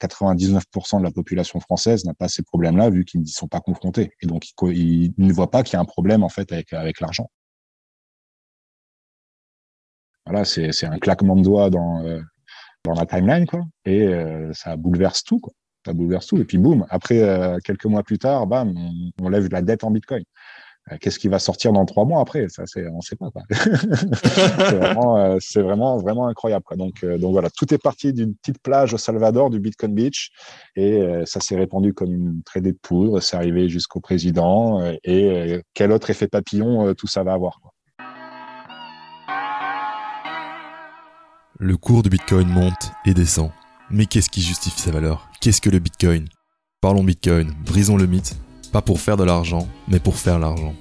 99% de la population française n'a pas ces problèmes-là vu qu'ils n'y sont pas confrontés. Et donc, ils, ne voient pas qu'il y a un problème en fait avec, avec l'argent. Voilà, c'est un claquement de doigts dans, euh, dans la timeline, quoi. Et euh, ça bouleverse tout, quoi. Ça bouleverse tout. Et puis, boum, après, euh, quelques mois plus tard, bam, on, on lève la dette en Bitcoin. Euh, qu'est-ce qui va sortir dans trois mois après? Ça, c'est, on sait pas. c'est vraiment, euh, c'est vraiment, vraiment incroyable. Euh, donc voilà, tout est parti d'une petite plage au Salvador, du Bitcoin Beach, et ça s'est répandu comme une traînée de poudre. C'est arrivé jusqu'au président. et quel autre effet papillon tout ça va avoir. Le cours du Bitcoin monte et descend. Mais qu'est-ce qui justifie sa valeur? Qu'est-ce que le Bitcoin? Parlons Bitcoin, brisons le mythe pas pour faire de l'argent, mais pour faire l'argent.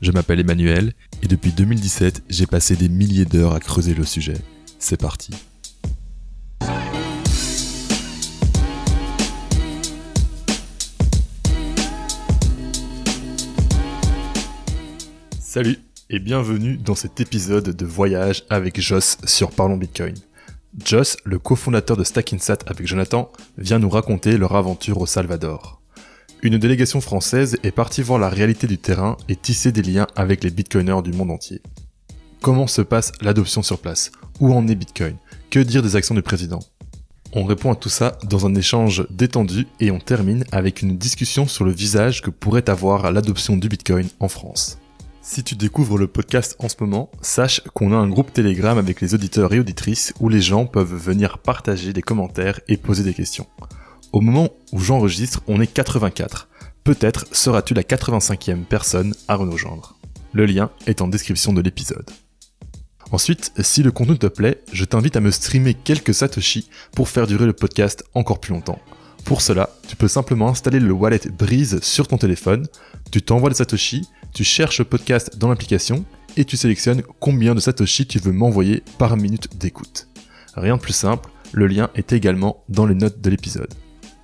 Je m'appelle Emmanuel et depuis 2017, j'ai passé des milliers d'heures à creuser le sujet. C'est parti. Salut et bienvenue dans cet épisode de voyage avec Joss sur Parlons Bitcoin. Joss, le cofondateur de Stackinsat avec Jonathan, vient nous raconter leur aventure au Salvador. Une délégation française est partie voir la réalité du terrain et tisser des liens avec les bitcoiners du monde entier. Comment se passe l'adoption sur place? Où en est Bitcoin? Que dire des actions du président? On répond à tout ça dans un échange détendu et on termine avec une discussion sur le visage que pourrait avoir l'adoption du Bitcoin en France. Si tu découvres le podcast en ce moment, sache qu'on a un groupe Telegram avec les auditeurs et auditrices où les gens peuvent venir partager des commentaires et poser des questions. Au moment où j'enregistre, on est 84. Peut-être seras-tu la 85e personne à rejoindre. Le lien est en description de l'épisode. Ensuite, si le contenu te plaît, je t'invite à me streamer quelques satoshi pour faire durer le podcast encore plus longtemps. Pour cela, tu peux simplement installer le wallet Breeze sur ton téléphone, tu t'envoies les satoshi, tu cherches le podcast dans l'application et tu sélectionnes combien de satoshi tu veux m'envoyer par minute d'écoute. Rien de plus simple, le lien est également dans les notes de l'épisode.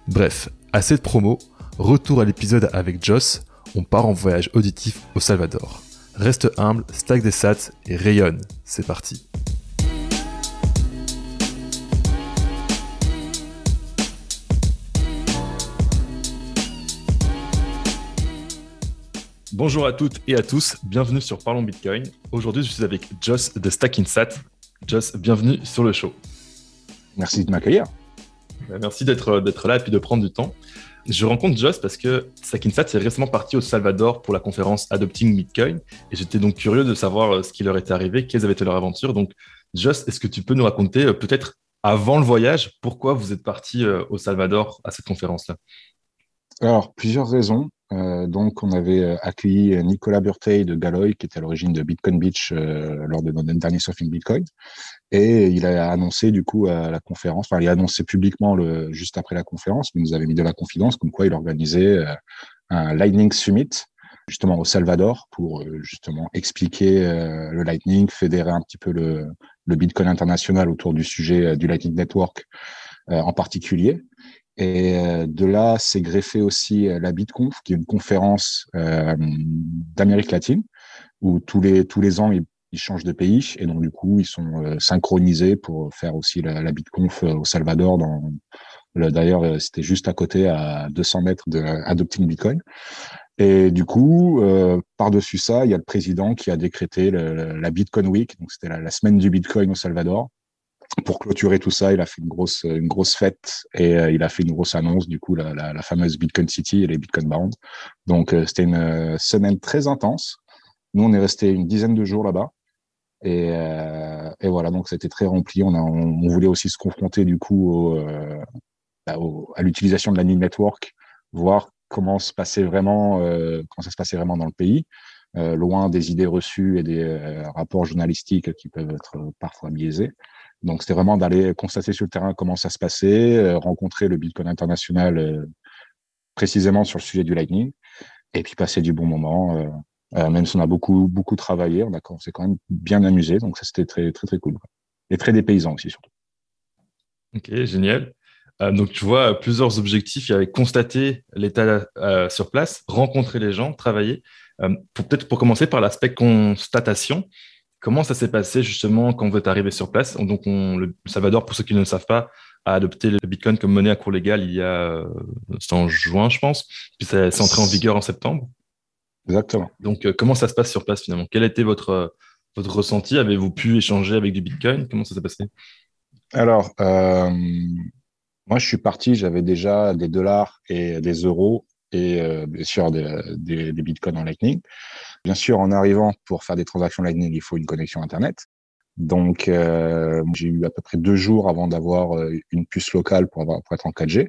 Bref, assez de promo, retour à l'épisode avec Joss, on part en voyage auditif au Salvador. Reste humble, stack des sats et rayonne. C'est parti. Bonjour à toutes et à tous, bienvenue sur Parlons Bitcoin. Aujourd'hui, je suis avec Joss de Stackinsat. Joss, bienvenue sur le show. Merci de m'accueillir. Euh, merci d'être d'être là et puis de prendre du temps. Je rencontre Joss parce que Sakinsat est récemment parti au Salvador pour la conférence Adopting Bitcoin et j'étais donc curieux de savoir euh, ce qui leur était arrivé, quelles avaient été leurs aventures. Donc, Joss, est-ce que tu peux nous raconter euh, peut-être avant le voyage pourquoi vous êtes parti au Salvador à cette conférence-là? Alors, plusieurs raisons. Euh, donc, on avait euh, accueilli Nicolas Burtey de Galoy, qui était à l'origine de Bitcoin Beach euh, lors de notre dernier surfing Bitcoin. Et il a annoncé, du coup, à la conférence, enfin, il a annoncé publiquement le, juste après la conférence, mais nous avait mis de la confidence, comme quoi il organisait un Lightning Summit, justement au Salvador, pour justement expliquer le Lightning, fédérer un petit peu le, le Bitcoin international autour du sujet du Lightning Network en particulier. Et euh, de là, c'est greffé aussi euh, la BitConf, qui est une conférence euh, d'Amérique latine, où tous les, tous les ans, ils, changent de pays. Et donc, du coup, ils sont synchronisés pour faire aussi la, la BitConf au Salvador. Dans, D'ailleurs, c'était juste à côté, à 200 mètres de Adopting Bitcoin. Et du coup, par-dessus ça, il y a le président qui a décrété la Bitcoin Week, donc c'était la, semaine du Bitcoin au Salvador, pour clôturer tout ça, il a fait une grosse, une grosse fête et euh, il a fait une grosse annonce, du coup, la, fameuse Bitcoin City et les Bitcoin Bound. Donc, euh, c'était une euh, semaine très intense. Nous, on est resté une dizaine de jours là-bas. Et, et, voilà, donc c'était très rempli. On, a, on, voulait aussi se confronter, du coup, bah, à l'utilisation de la NIL Network, voir comment se passait vraiment, comment ça se passait vraiment dans le pays. loin des idées reçues et des rapports journalistiques qui peuvent être parfois biaisés. Donc, c'était vraiment d'aller constater sur le terrain comment ça se passait, euh, rencontrer le Bitcoin international euh, précisément sur le sujet du Lightning, et puis passer du bon moment. Euh, même si on a beaucoup, beaucoup travaillé, on, on s'est quand même bien amusé. Donc, ça, c'était très, très, très cool. Et très dépaysant aussi, surtout. Ok, génial. donc, tu vois, plusieurs objectifs. Il y avait constater l'état sur place, rencontrer les gens, travailler. Peut-être pour commencer par l'aspect constatation. Comment ça s'est passé justement quand vous êtes arrivé sur place? Donc, on, le Salvador, pour ceux qui ne le savent pas, a adopté le Bitcoin comme monnaie à cours légal il y a, en juin, je pense, puis c'est entré en vigueur en septembre. Exactement. Donc, comment ça se passe sur place finalement? Quel était votre, votre ressenti? Avez-vous pu échanger avec du Bitcoin? Comment ça s'est passé? Alors, moi, je suis parti, j'avais déjà des dollars et des euros et bien sûr des, des, des bitcoins en Lightning. Bien sûr, en arrivant pour faire des transactions Lightning, il faut une connexion Internet. Donc, euh, j'ai eu à peu près deux jours avant d'avoir euh, une puce locale pour, avoir, pour être en 4G.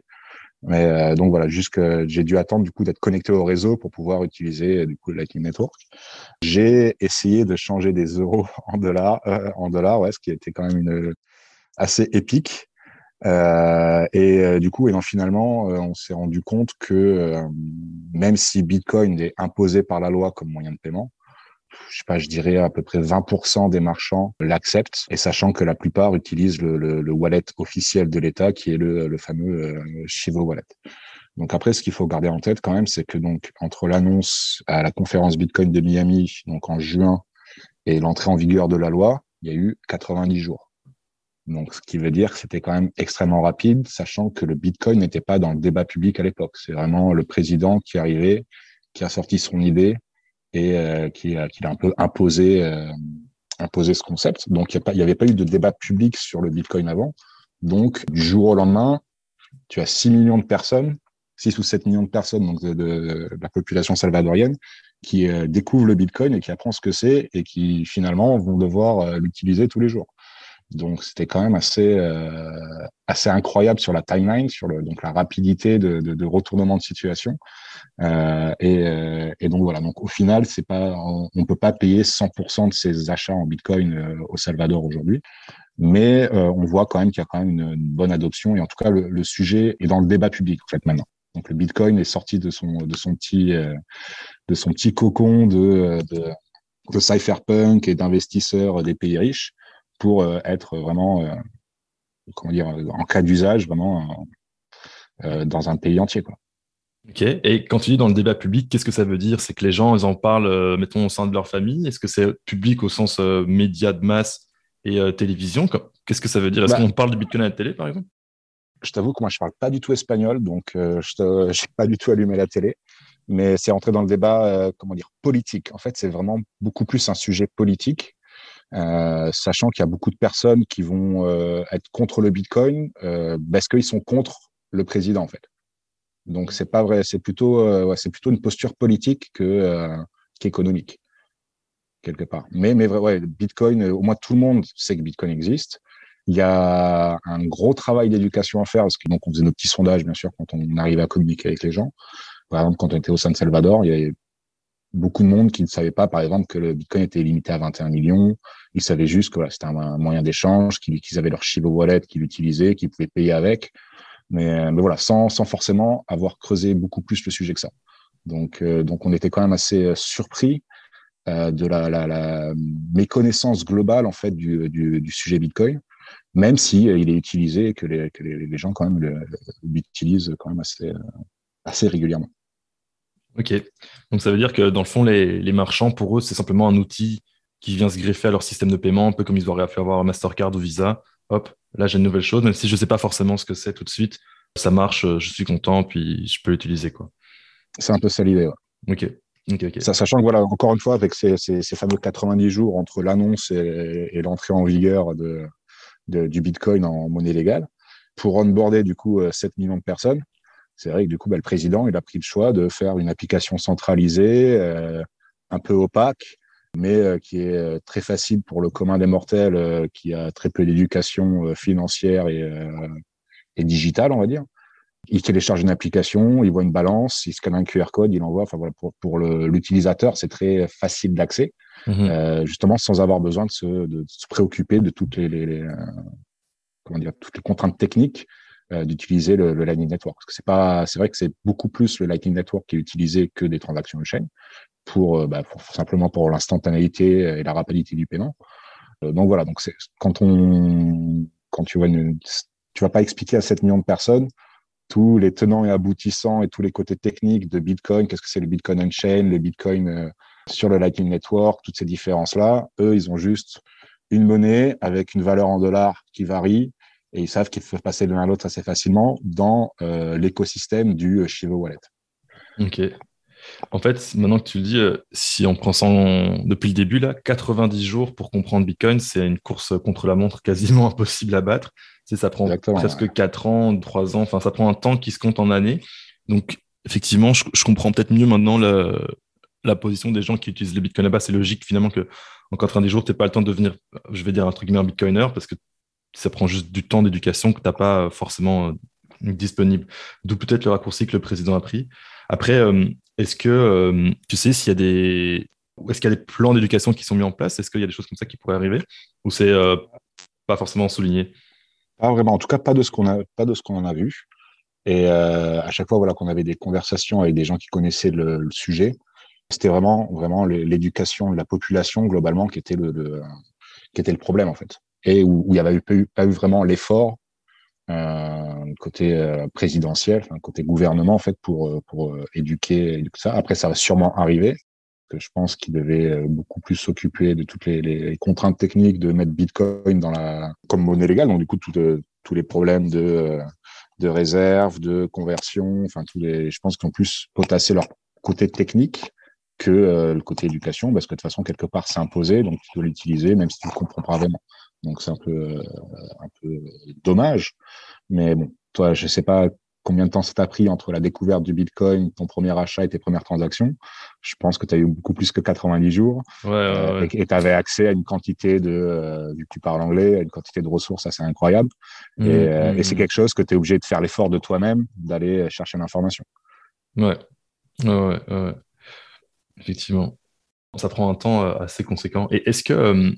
Mais euh, donc voilà, juste que j'ai dû attendre du coup d'être connecté au réseau pour pouvoir utiliser du coup le Lightning Network. J'ai essayé de changer des euros en dollars, en dollars, ouais, ce qui été quand même une assez épique. Euh, et du coup, et non, finalement, on s'est rendu compte que même si Bitcoin est imposé par la loi comme moyen de paiement, je dirais à peu près 20% des marchands l'acceptent, et sachant que la plupart utilisent le, le, le wallet officiel de l'État, qui est le, fameux euh, Chivo Wallet. Donc après, ce qu'il faut garder en tête quand même, c'est que donc entre l'annonce à la conférence Bitcoin de Miami, donc en juin, et l'entrée en vigueur de la loi, il y a eu 90 jours. Donc, ce qui veut dire que c'était quand même extrêmement rapide, sachant que le Bitcoin n'était pas dans le débat public à l'époque. C'est vraiment le président qui arrivé, qui a sorti son idée et euh, qui, qui a un peu imposé, euh, imposé ce concept. Donc, il n'y avait pas eu de débat public sur le Bitcoin avant. Donc, du jour au lendemain, tu as 6 millions de personnes, 6 ou 7 millions de personnes donc de, la population salvadorienne qui euh, découvrent le Bitcoin et qui apprennent ce que c'est et qui finalement vont devoir l'utiliser tous les jours. Donc c'était quand même assez euh, assez incroyable sur la timeline, sur le, donc la rapidité de, de, de retournement de situation. Euh, et, euh, et, donc voilà. Donc au final, c'est pas on, on peut pas payer 100% de ses achats en Bitcoin euh, au Salvador aujourd'hui, mais euh, on voit quand même qu'il y a quand même une, bonne adoption et en tout cas le, le, sujet est dans le débat public en fait maintenant. Donc le Bitcoin est sorti de son de son petit de son petit cocon de, de de cypherpunk et d'investisseurs des pays riches pour euh, être vraiment, euh, comment dire, en cas d'usage, vraiment euh, dans un pays entier. Quoi. Ok. Et quand tu dis dans le débat public, qu'est-ce que ça veut dire? C'est que les gens, ils en parlent, mettons, au sein de leur famille? Est-ce que c'est public au sens média de masse et télévision? Qu'est-ce que ça veut dire? Est-ce bah, qu'on parle de Bitcoin à la télé, par exemple? Je t'avoue que moi, je parle pas du tout espagnol, donc je n'ai pas du tout allumé la télé. Mais c'est entré dans le débat, comment dire, politique. En fait, c'est vraiment beaucoup plus un sujet politique euh, sachant qu'il y a beaucoup de personnes qui vont euh, être contre le Bitcoin euh, parce qu'ils sont contre le président en fait. Donc c'est pas vrai, c'est plutôt ouais, c'est plutôt une posture politique que qu'économique quelque part. Mais mais vrai, ouais, Bitcoin, au moins tout le monde sait que Bitcoin existe. Il y a un gros travail d'éducation à faire parce que donc on faisait nos petits sondages bien sûr quand on arrivait à communiquer avec les gens. Par exemple, quand on était au San Salvador, il y avait beaucoup de monde qui ne savait pas, par exemple, que le Bitcoin était limité à 21 millions. Ils savaient juste que c'était un, moyen d'échange, qu'ils avaient leur Shiba Wallet, qu'ils l'utilisaient, qu'ils pouvaient payer avec. Mais, mais voilà, sans, forcément avoir creusé beaucoup plus le sujet que ça. Donc, euh, donc on était quand même assez euh, surpris euh, de la, méconnaissance globale en fait du, du, sujet Bitcoin, même si euh, il est utilisé et que les, que les, gens l'utilisent quand même assez, assez régulièrement. Ok. Donc ça veut dire que dans le fond, les marchands, pour eux, c'est simplement un outil qui vient se greffer à leur système de paiement, un peu comme ils auraient pu avoir Mastercard ou Visa. Hop, là j'ai une nouvelle chose, même si je ne sais pas forcément ce que c'est tout de suite. Ça marche, je suis content, puis je peux l'utiliser. quoi. C'est un peu ça l'idée. Ouais. Ok. Okay, okay. Ça, sachant que voilà, encore une fois, avec ces, ces, ces fameux 90 jours entre l'annonce et, et l'entrée en vigueur de, de, du Bitcoin en monnaie légale, pour onboarder du coup 7 millions de personnes, c'est vrai que du coup, bah, le président, il a pris le choix de faire une application centralisée, euh, un peu opaque, mais euh, qui est euh, très facile pour le commun des mortels, euh, qui a très peu d'éducation financière et, et digitale, on va dire. Il télécharge une application, il voit une balance, il scanne un QR code, il envoie. Enfin voilà, pour, pour l'utilisateur, c'est très facile d'accès, mmh. justement sans avoir besoin de se, de se préoccuper de toutes les, les, les comment dire, toutes les contraintes techniques d'utiliser le, le, Lightning Network. Parce que c'est pas, c'est vrai que c'est beaucoup plus le Lightning Network qui est utilisé que des transactions de chaîne pour, euh, bah, simplement pour l'instantanéité et la rapidité du paiement. Euh, donc voilà, donc c'est quand on, quand tu vois une, tu vas pas expliquer à 7 millions de personnes tous les tenants et aboutissants et tous les côtés techniques de Bitcoin, qu'est-ce que c'est le Bitcoin on-chain, le Bitcoin sur le Lightning Network, toutes ces différences-là. Eux, ils ont juste une monnaie avec une valeur en dollars qui varie et ils savent qu'ils peuvent passer de l'un à l'autre assez facilement dans l'écosystème du Shivo Wallet. Ok. En fait, maintenant que tu le dis, euh, si on prend ça depuis le début, là, 90 jours pour comprendre Bitcoin, c'est une course contre la montre quasiment impossible à battre. C'est, ça prend presque 4 ans, 3 ans, enfin, ça prend un temps qui se compte en années. Donc, effectivement, je, comprends peut-être mieux maintenant la, position des gens qui utilisent le Bitcoin là-bas. C'est logique finalement que en 90 jours, tu n'as pas le temps de devenir, je vais dire, un truc guillemets, un Bitcoiner parce que ça prend juste du temps d'éducation que tu n'as pas forcément euh, disponible. D'où peut-être le raccourci que le président a pris. Après, euh, est-ce que euh, tu sais s'il y a des est-ce qu'il y a des plans d'éducation qui sont mis en place? Est-ce qu'il y a des choses comme ça qui pourraient arriver? Ou c'est euh, pas forcément souligné? Pas vraiment. En tout cas, pas de ce qu'on a, pas de ce qu'on en a vu. Et euh, à chaque fois, voilà, qu'on avait des conversations avec des gens qui connaissaient le, sujet, c'était vraiment, vraiment l'éducation de la population globalement qui était le, qui était le problème en fait, et où, il n'y avait pas eu, vraiment l'effort euh, côté euh, présidentiel, un côté gouvernement en fait pour euh, pour éduquer, ça. Après, ça va sûrement arriver. Que je pense qu'il devait beaucoup plus s'occuper de toutes les, contraintes techniques de mettre Bitcoin comme monnaie légale. Donc du coup, tous les problèmes de de réserve, de conversion, enfin tous les, je pense qu'ils ont plus potassé leur côté technique que le côté éducation, parce que de toute façon quelque part c'est imposé, donc tu dois l'utiliser même si tu ne comprends pas vraiment. Donc c'est un peu, euh, un peu dommage. Mais bon, toi, je sais pas combien de temps ça t'a pris entre la découverte du Bitcoin, ton premier achat et tes premières transactions. Je pense que tu as eu beaucoup plus que 90 jours. Ouais, euh, Et tu avais accès à une quantité de, euh, vu que tu parles anglais, à une quantité de ressources assez incroyable. Mmh, et, mmh, c'est mmh. quelque chose que tu es obligé de faire l'effort de toi-même, d'aller chercher l'information. Ouais. ouais, ouais, Effectivement. Ça prend un temps assez conséquent. Et est-ce que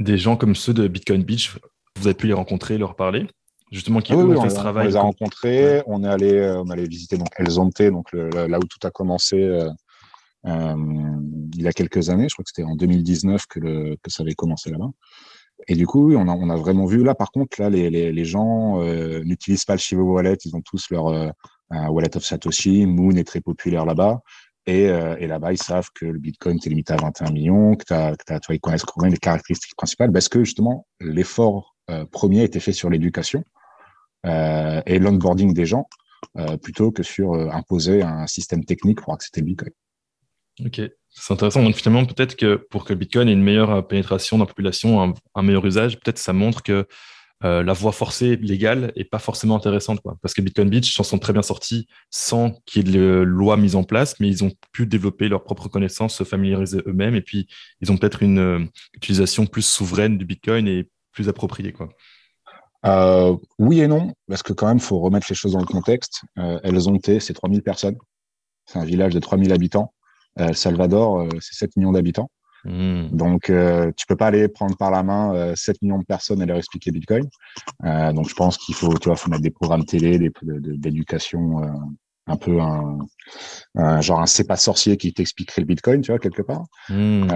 des gens comme ceux de Bitcoin Beach, vous avez pu les rencontrer, leur parler Justement, qui ah ont fait ce travail. On les a rencontrés, on est allé, euh, on allait visiter donc El Zonte, donc là où tout a commencé euh, euh, il y a quelques années. Je crois que c'était en 2019 que, le, que ça avait commencé là-bas. Et du coup, on a, on a vraiment vu là. Par contre, là, les, les, les gens n'utilisent pas le Shivo Wallet. Ils ont tous leur Wallet of Satoshi. Moon est très populaire là-bas. Euh, et, là-bas, ils savent que le Bitcoin est limité à 21 millions, que, as, que as, ils connaissent quand les caractéristiques principales, parce que justement, l'effort euh, premier était fait sur l'éducation euh, et l'onboarding des gens, plutôt que sur imposer un système technique pour accepter le Bitcoin. Ok, c'est intéressant. Donc finalement, peut-être que pour que le Bitcoin ait une meilleure pénétration dans la population, un meilleur usage, peut-être ça montre que euh, la voie forcée légale est pas forcément intéressante. Parce que Bitcoin Beach s'en sont très bien sortis sans qu'il y ait de loi mise en place, mais ils ont pu développer leurs propres connaissances, se familiariser eux-mêmes, et puis ils ont peut-être une euh, utilisation plus souveraine du Bitcoin et plus appropriée, quoi. Euh, oui et non, parce que quand même, faut remettre les choses dans le contexte. elles ont été, c'est 3000 personnes. C'est un village de 3000 habitants. El Salvador, c'est 7 millions d'habitants. Hmm. Donc, euh, tu peux pas aller prendre par la main euh, 7 millions de personnes et leur expliquer Bitcoin. Euh, donc, je pense qu'il faut, tu vois, faut mettre des programmes télé, d'éducation, euh, un peu un, un, genre un c'est pas sorcier qui t'expliquerait le Bitcoin, tu vois, quelque part. Hmm.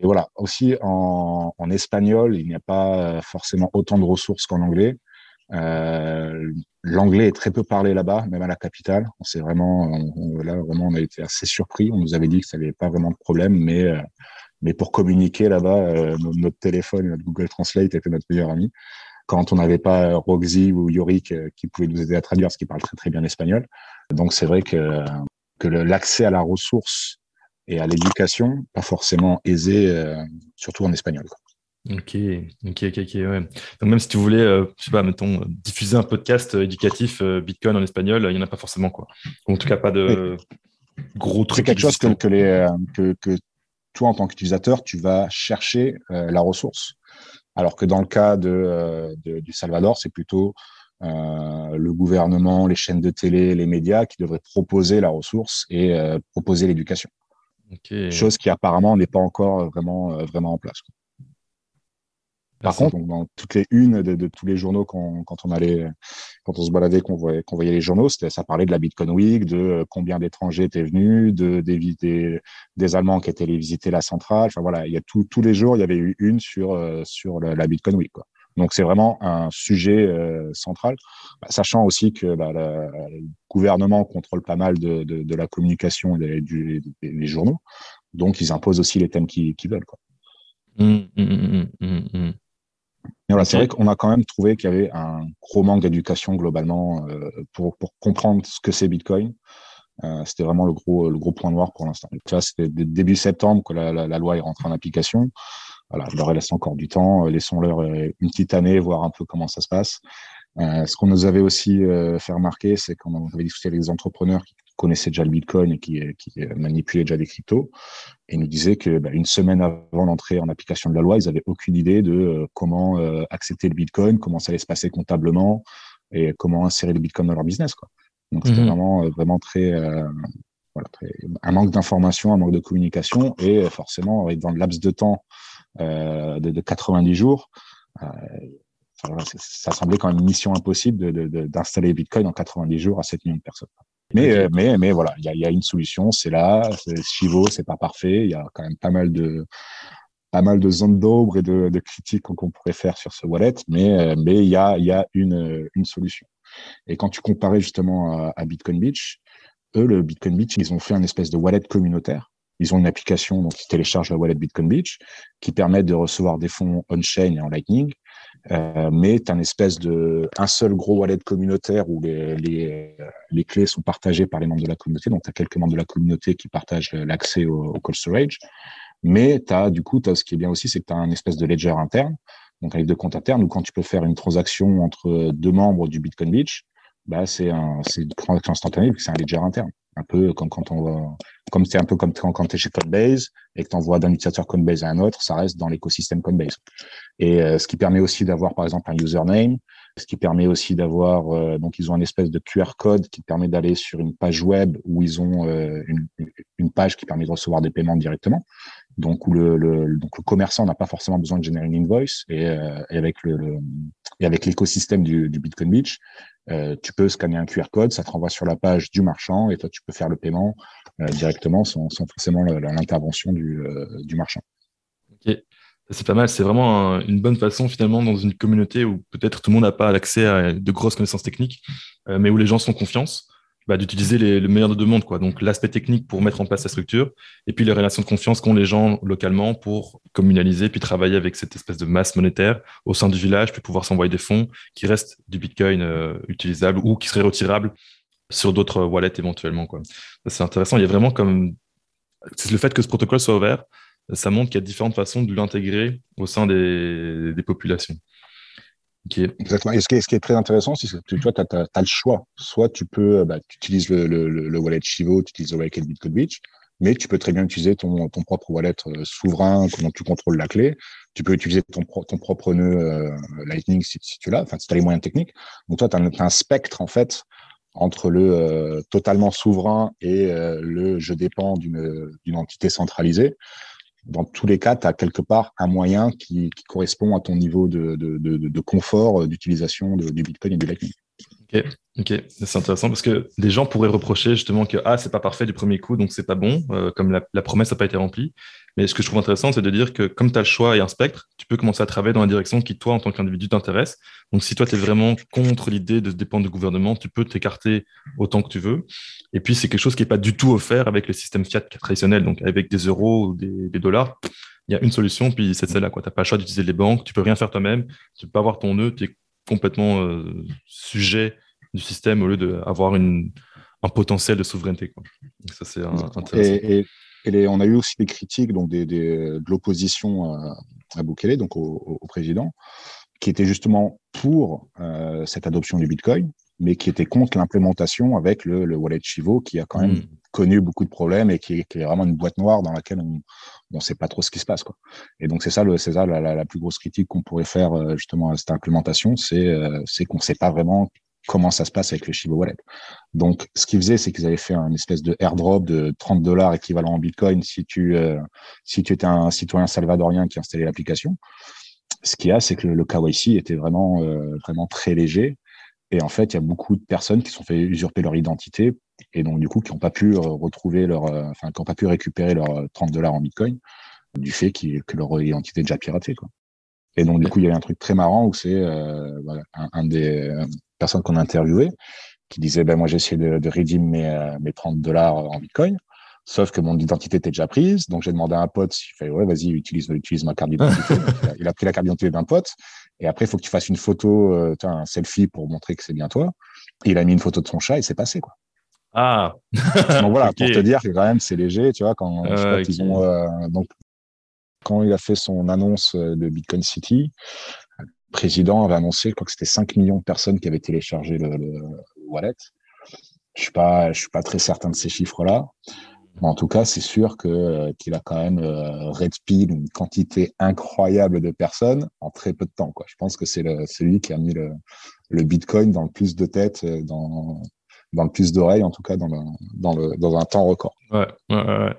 Et voilà. Aussi, en, en espagnol, il n'y a pas forcément autant de ressources qu'en anglais. Euh, L'anglais est très peu parlé là-bas, même à la capitale. On s'est vraiment, là vraiment, on a été assez surpris. On nous avait dit que ça n'avait pas vraiment de problème, mais euh, mais pour communiquer là-bas, euh, notre téléphone, notre Google Translate était notre meilleur ami. Quand on n'avait pas Roxy ou Yorick qui pouvaient nous aider à traduire, parce qu'ils parlent très très bien espagnol. Donc c'est vrai que que l'accès à la ressource et à l'éducation, pas forcément aisé, surtout en espagnol. Quoi. Ok, ok, ok, ok, ouais. Donc même si tu voulais, euh, je sais pas, mettons, diffuser un podcast euh, éducatif euh, Bitcoin en espagnol, il n'y en a pas forcément, quoi. En tout cas, pas de gros trucs. C'est quelque chose que, que, les, que, que, toi, en tant qu'utilisateur, tu vas chercher la ressource. Alors que dans le cas de, du Salvador, c'est plutôt le gouvernement, les chaînes de télé, les médias qui devraient proposer la ressource et proposer l'éducation. Chose qui apparemment n'est pas encore vraiment, vraiment en place. Quoi. Par contre, dans toutes les unes de, tous les journaux quand, on allait, quand on se baladait, qu'on voyait, qu'on voyait les journaux, ça parlait de la Bitcoin Week, de euh, combien d'étrangers étaient venus, de des, des, Allemands qui étaient allés visiter la centrale. Enfin voilà, il y a tous les jours, il y avait eu une sur euh, sur la, Bitcoin Week. Quoi. Donc c'est vraiment un sujet euh, central, bah, sachant aussi que bah, le gouvernement contrôle pas mal de, de, la communication et des, des, journaux, donc ils imposent aussi les thèmes qu'ils veulent. Quoi. Mmh, mmh, mmh, voilà, c'est vrai qu'on a quand même trouvé qu'il y avait un gros manque d'éducation globalement pour, pour comprendre ce que c'est Bitcoin. Euh, c'était vraiment le gros, le gros point noir pour l'instant. C'était début septembre que la, la, la, loi est rentrée en application. Voilà, il leur reste encore du temps. Laissons-leur une petite année, voir un peu comment ça se passe. Euh, ce qu'on nous avait aussi euh, fait remarquer, c'est qu'on avait discuté avec des entrepreneurs qui connaissaient déjà le Bitcoin et qui, qui manipulaient déjà des cryptos, et nous disaient que bah, une semaine avant l'entrée en application de la loi, ils avaient aucune idée de euh, comment euh, accepter le Bitcoin, comment ça allait se passer comptablement et comment insérer le Bitcoin dans leur business. Quoi. Donc c'était mhm. vraiment, euh, vraiment très, voilà, très, un manque d'information, un manque de communication, et forcément dans le laps de temps de, de 90 jours. Euh, ça semblait quand même une mission impossible d'installer de, de, Bitcoin en 90 jours à 7 millions de personnes. Mais, euh, mais, mais voilà, il y a, y a, une solution, c'est là, Chivo, c'est pas parfait, il y a quand même pas mal de pas mal de zones d'ombre et de, de critiques qu'on pourrait faire sur ce wallet, mais euh, mais il y a, y a une, une solution. Et quand tu comparais justement à, à Bitcoin Beach, eux, le Bitcoin Beach, ils ont fait un espèce de wallet communautaire ils ont une application donc, qui télécharge la wallet Bitcoin Beach qui permet de recevoir des fonds on-chain et en Lightning. Euh, mais une espèce de un seul gros wallet communautaire où les, les, les clés sont partagées par les membres de la communauté. Donc, tu as quelques membres de la communauté qui partagent l'accès au, au cold storage. Mais tu as, du coup, as, ce qui est bien aussi, c'est que tu as un espèce de ledger interne, donc avec deux comptes internes, où quand tu peux faire une transaction entre deux membres du Bitcoin Beach, bah, c'est un, une transaction instantanée, c'est un ledger interne un peu comme quand on va, comme c'est un peu comme quand, tu es chez Codebase et que tu envoies d'un utilisateur Codebase à un autre, ça reste dans l'écosystème Codebase. Et euh, ce qui permet aussi d'avoir par exemple un username, ce qui permet aussi d'avoir euh, donc ils ont un espèce de QR code qui permet d'aller sur une page web où ils ont euh, une, une, page qui permet de recevoir des paiements directement. Donc où le, le donc le commerçant n'a pas forcément besoin de générer une invoice et, et avec le, et avec l'écosystème du, du Bitcoin Beach, euh, tu peux scanner un QR code, ça te renvoie sur la page du marchand et toi, tu peux faire le paiement euh, directement sans, forcément l'intervention du, euh, du, marchand. Ok, c'est pas mal. C'est vraiment une bonne façon finalement dans une communauté où peut-être tout le monde n'a pas l'accès à de grosses connaissances techniques, mais où les gens sont confiance bah, d'utiliser le meilleur de deux mondes. Quoi. Donc l'aspect technique pour mettre en place la structure, et puis les relations de confiance qu'ont les gens localement pour communaliser, puis travailler avec cette espèce de masse monétaire au sein du village, puis pouvoir s'envoyer des fonds qui restent du Bitcoin euh, utilisable ou qui seraient retirables sur d'autres wallets éventuellement. Quoi. C'est intéressant. Il y a vraiment comme... Le fait que ce protocole soit ouvert, ça montre qu'il y a différentes façons de l'intégrer au sein des populations. Exactement. Et ce qui, est, très intéressant, c'est que tu vois, tu as, le choix. Soit tu peux, tu utilises le, le, le, wallet Chivo, tu utilises le wallet Bitcoin Beach, mais tu peux très bien utiliser ton, propre wallet euh, souverain, dont tu contrôles la clé. Tu peux utiliser ton, propre nœud euh, Lightning si, si tu l'as, enfin, si tu as les moyens techniques. Donc, toi, tu as, un spectre, en fait, entre le euh, totalement souverain et le je dépends d'une entité centralisée dans tous les cas, tu as quelque part un moyen qui, correspond à ton niveau de, confort d'utilisation du Bitcoin et du Lightning. Ok, ok, c'est intéressant parce que des gens pourraient reprocher justement que ah c'est pas parfait du premier coup donc c'est pas bon euh, comme la promesse n'a pas été remplie. Mais ce que je trouve intéressant c'est de dire que comme tu as le choix et un spectre, tu peux commencer à travailler dans la direction qui toi en tant qu'individu t'intéresse. Donc si toi tu es vraiment contre l'idée de se dépendre du gouvernement, tu peux t'écarter autant que tu veux. Et puis c'est quelque chose qui est pas du tout offert avec le système fiat traditionnel donc avec des euros ou des, des dollars. Il y a une solution, puis c'est celle-là. Tu n'as pas le choix d'utiliser les banques, tu peux rien faire toi-même, tu peux pas avoir ton nœud, tu es complètement euh, sujet du système au lieu d'avoir un potentiel de souveraineté. Quoi. ça, c'est intéressant. Et, et, on a eu aussi des critiques donc des, des, de l'opposition à, à Bukele, donc au, au, président, qui étaient justement pour euh, cette adoption du Bitcoin, mais qui étaient contre l'implémentation avec le, le, wallet Chivo, qui a quand même mm. connu beaucoup de problèmes et qui, qui, est vraiment une boîte noire dans laquelle on ne sait pas trop ce qui se passe. Quoi. Et donc, c'est ça, le, ça la, la, la, plus grosse critique qu'on pourrait faire euh, justement à cette implémentation, c'est euh, qu'on ne sait pas vraiment comment ça se passe avec le Shiba Wallet. Donc, ce qu'ils faisaient, c'est qu'ils avaient fait un espèce de airdrop de 30 dollars équivalent en Bitcoin si tu, euh, si tu étais un citoyen salvadorien qui installait l'application. Ce qu'il y a, c'est que le, le KYC était vraiment, euh, vraiment très léger. Et en fait, il y a beaucoup de personnes qui sont fait usurper leur identité et donc, du coup, qui n'ont pas pu euh, retrouver leur, enfin, qui n'ont pas pu récupérer leurs 30 dollars en Bitcoin du fait que leur identité est déjà piratée, quoi. Et donc, du coup, il y a un truc très marrant où c'est euh, un, un, des personnes qu'on a interviewé qui disait ben moi j'ai essayé de, de redeem mes, euh, mes 30 dollars en Bitcoin. Sauf que mon identité était déjà prise, donc j'ai demandé à un pote s'il fait ouais, vas-y, utilise, utilise ma carte d'identité. il, a pris la carte d'identité d'un pote, et après, il faut que tu fasses une photo, euh, un selfie pour montrer que c'est bien toi. Et il a mis une photo de son chat et c'est passé, quoi. Ah. donc voilà, pour te dire que quand même c'est léger, tu vois, quand ils ont euh, donc quand il a fait son annonce de Bitcoin City, président avait annoncé, je crois que c'était 5 millions de personnes qui avaient téléchargé le, le wallet. Je suis pas, je suis pas très certain de ces chiffres-là. Mais en tout cas, c'est sûr euh, qu'il a quand même euh, red une quantité incroyable de personnes en très peu de temps. Quoi. Je pense que c'est lui qui a mis le, le Bitcoin dans le plus de têtes, euh, dans, dans le plus d'oreilles, en tout cas dans, dans, le, dans un temps record. Ouais, ouais, ouais.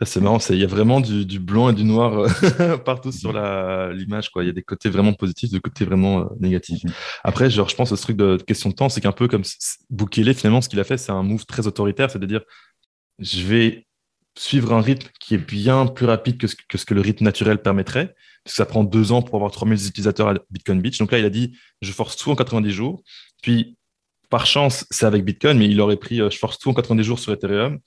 C'est marrant, il y a vraiment du, du, blanc et du noir euh, partout sur l'image. Il y a des côtés vraiment positifs, des côtés vraiment négatifs. Mm-hmm. Après, genre, je pense au truc de, question de temps, c'est qu'un peu comme Bukele, finalement, ce qu'il a fait, c'est un move très autoritaire, c'est-à-dire je vais suivre un rythme qui est bien plus rapide que ce que, le rythme naturel permettrait, parce que ça prend deux ans pour avoir 3000 utilisateurs à Bitcoin Beach. Donc là, il a dit, je force tout en 90 jours. Puis, par chance, c'est avec Bitcoin, mais il aurait pris, euh, je force tout en 90 jours sur Ethereum.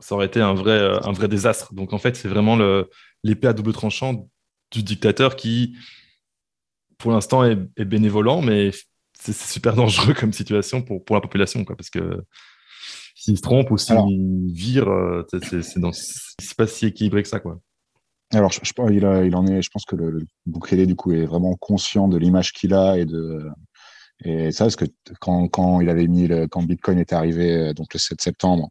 Ça aurait été un vrai, euh, un vrai désastre. Donc en fait, c'est vraiment l'épée à double tranchant du dictateur qui, pour l'instant, est, bénévolent, mais c'est super dangereux comme situation pour, pour la population, quoi, parce que s'il se trompe ou s'il vire, euh, c'est pas si équilibré que ça, quoi. Alors, je, je, il, a, il en est, je pense que le, le du coup, est vraiment conscient de l'image qu'il a et de, et ça, parce que quand, quand il avait mis le, quand Bitcoin était arrivé, euh, donc le 7 septembre,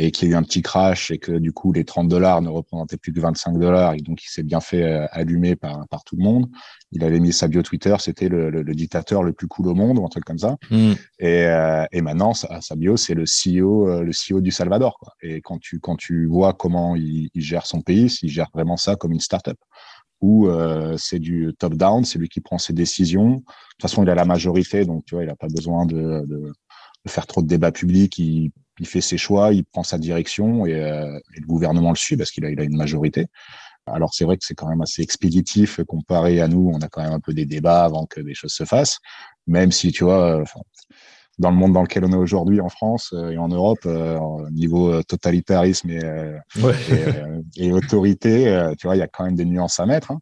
et qu'il y a eu un petit crash et que du coup les 30 dollars ne représentaient plus que 25 dollars et donc il s'est bien fait euh, allumer par, par tout le monde. Il avait mis sa bio Twitter, c'était le, le, dictateur le plus cool au monde ou un truc comme ça. Mm. Et, euh, et maintenant sa, sa bio c'est le CEO euh, le CEO du Salvador. Quoi. Et quand tu quand tu vois comment il, il gère son pays, il gère vraiment ça comme une startup où euh, c'est du top down, c'est lui qui prend ses décisions. De toute façon il a la majorité donc tu vois il a pas besoin de, de, de faire trop de débats publics. Il il fait ses choix, il prend sa direction et, euh, et le gouvernement le suit parce qu'il a, il a une majorité. Alors c'est vrai que c'est quand même assez expéditif comparé à nous. On a quand même un peu des débats avant que des choses se fassent, même si tu vois, euh, dans le monde dans lequel on est aujourd'hui en France euh, et en Europe, euh, niveau totalitarisme et, ouais. et, et, autorité, tu vois, il y a quand même des nuances à mettre.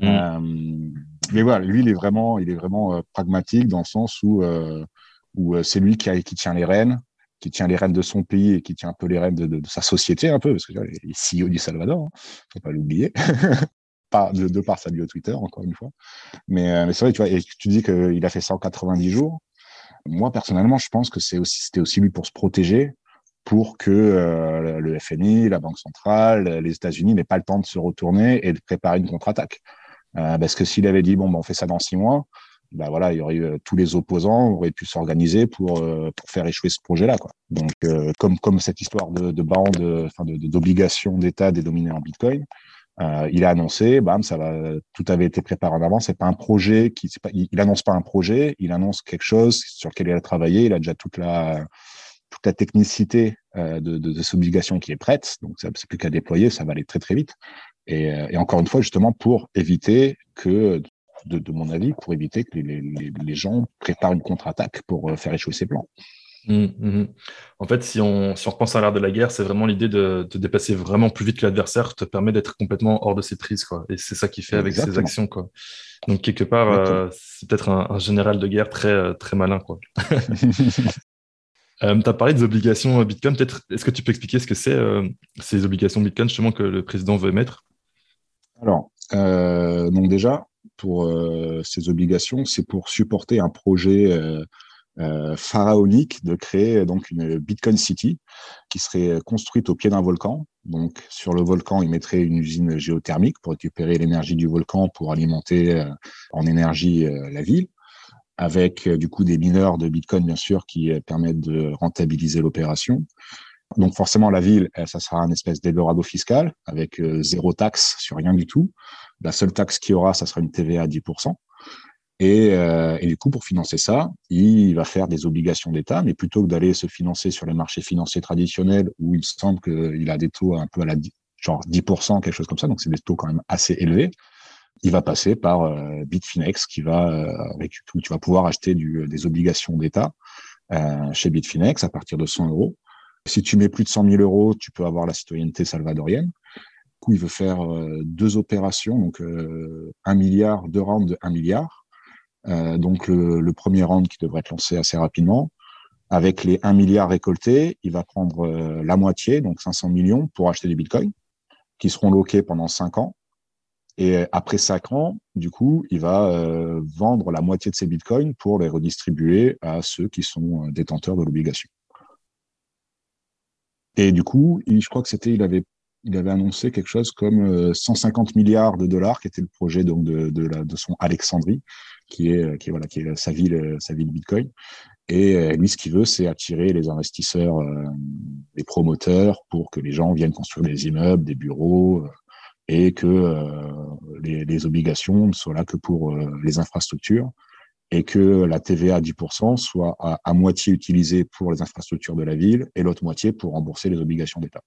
Hein. Mm. mais voilà, lui, il est vraiment, il est vraiment pragmatique dans le sens où où c'est lui qui, a, qui tient les rênes, qui tient les rênes de son pays et qui tient un peu les rênes de, sa société un peu, parce que il est CEO du Salvador, hein, faut pas l'oublier, de, de, par sa bio Twitter, encore une fois. Mais, euh, mais c'est vrai, tu vois, et tu dis qu'il a fait ça en 90 jours. Moi, personnellement, je pense que c'est aussi, c'était aussi lui pour se protéger, pour que euh, le FMI, la Banque centrale, les États-Unis n'aient pas le temps de se retourner et de préparer une contre-attaque. Euh, parce que s'il avait dit, bon, ben, on fait ça dans six mois, bah voilà, il y aurait eu euh, tous les opposants auraient pu s'organiser pour euh, pour faire échouer ce projet-là, quoi. Donc euh, comme comme cette histoire de, de enfin d'obligation d'État dénominée en Bitcoin, il a annoncé, bam, ça tout avait été préparé en avance. C'est pas un projet qui, il, il, annonce pas un projet, il annonce quelque chose sur lequel il a travaillé. Il a déjà toute la toute la technicité de, de, de cette obligation qui est prête. Donc c'est plus qu'à déployer, ça va aller très très vite. Et, encore une fois, justement, pour éviter que de, mon avis, pour éviter que les, gens préparent une contre-attaque pour euh, faire échouer ses plans. Mmh, mmh. En fait, si on, si on repense à l'art de la guerre, c'est vraiment l'idée de te dépasser vraiment plus vite que l'adversaire te permet d'être complètement hors de ses prises. Quoi. Et c'est ça qu'il fait avec ses actions. Quoi. Donc, quelque part, euh, c'est peut-être un, général de guerre très, euh, très malin. Quoi. euh, tu as parlé des obligations Bitcoin. Peut-être, est-ce que tu peux expliquer ce que c'est ces obligations Bitcoin justement que le président veut émettre? Alors, donc déjà, pour euh, ces obligations, c'est pour supporter un projet euh, euh, pharaonique de créer donc une Bitcoin City qui serait construite au pied d'un volcan. Donc sur le volcan, il mettrait une usine géothermique pour récupérer l'énergie du volcan pour alimenter en énergie la ville, avec du coup des mineurs de Bitcoin bien sûr qui permettent de rentabiliser l'opération. Donc forcément, la ville, ça sera un espèce d'Eldorado fiscal avec zéro taxe sur rien du tout. La seule taxe qu'il y aura, ça sera une TVA à 10%. Et, euh, et, du coup, pour financer ça, il va faire des obligations d'État, mais plutôt que d'aller se financer sur les marchés financiers traditionnels, où il semble qu'il a des taux un peu à la genre 10%, quelque chose comme ça, donc c'est des taux quand même assez élevés. Il va passer par euh, Bitfinex, qui va euh, avec tu vas pouvoir acheter des obligations d'État euh, chez Bitfinex à partir de 100 euros. Si tu mets plus de 100 000 euros, tu peux avoir la citoyenneté salvadorienne. Du coup, il veut faire deux opérations, donc un milliard, deux rounds de 1 milliard. donc le, premier round qui devrait être lancé assez rapidement. Avec les 1 milliard récoltés, il va prendre la moitié, donc 500 millions, pour acheter des bitcoins, qui seront loqués pendant 5 ans. Et après 5 ans, du coup, il va vendre la moitié de ses bitcoins pour les redistribuer à ceux qui sont détenteurs de l'obligation. Et du coup, je crois que c'était, il avait, il avait annoncé quelque chose comme 150 euh, milliards de dollars, qui était le projet donc de, de, la, de son Alexandrie, qui est, qui est voilà, qui est sa ville, sa ville Bitcoin. Et euh, lui, ce qu'il veut, c'est attirer les investisseurs, euh, les promoteurs, pour que les gens viennent construire des immeubles, des bureaux, et que les, les, obligations ne soient là que pour les infrastructures et que la TVA à 10% soit à, moitié utilisée pour les infrastructures de la ville et l'autre moitié pour rembourser les obligations d'État.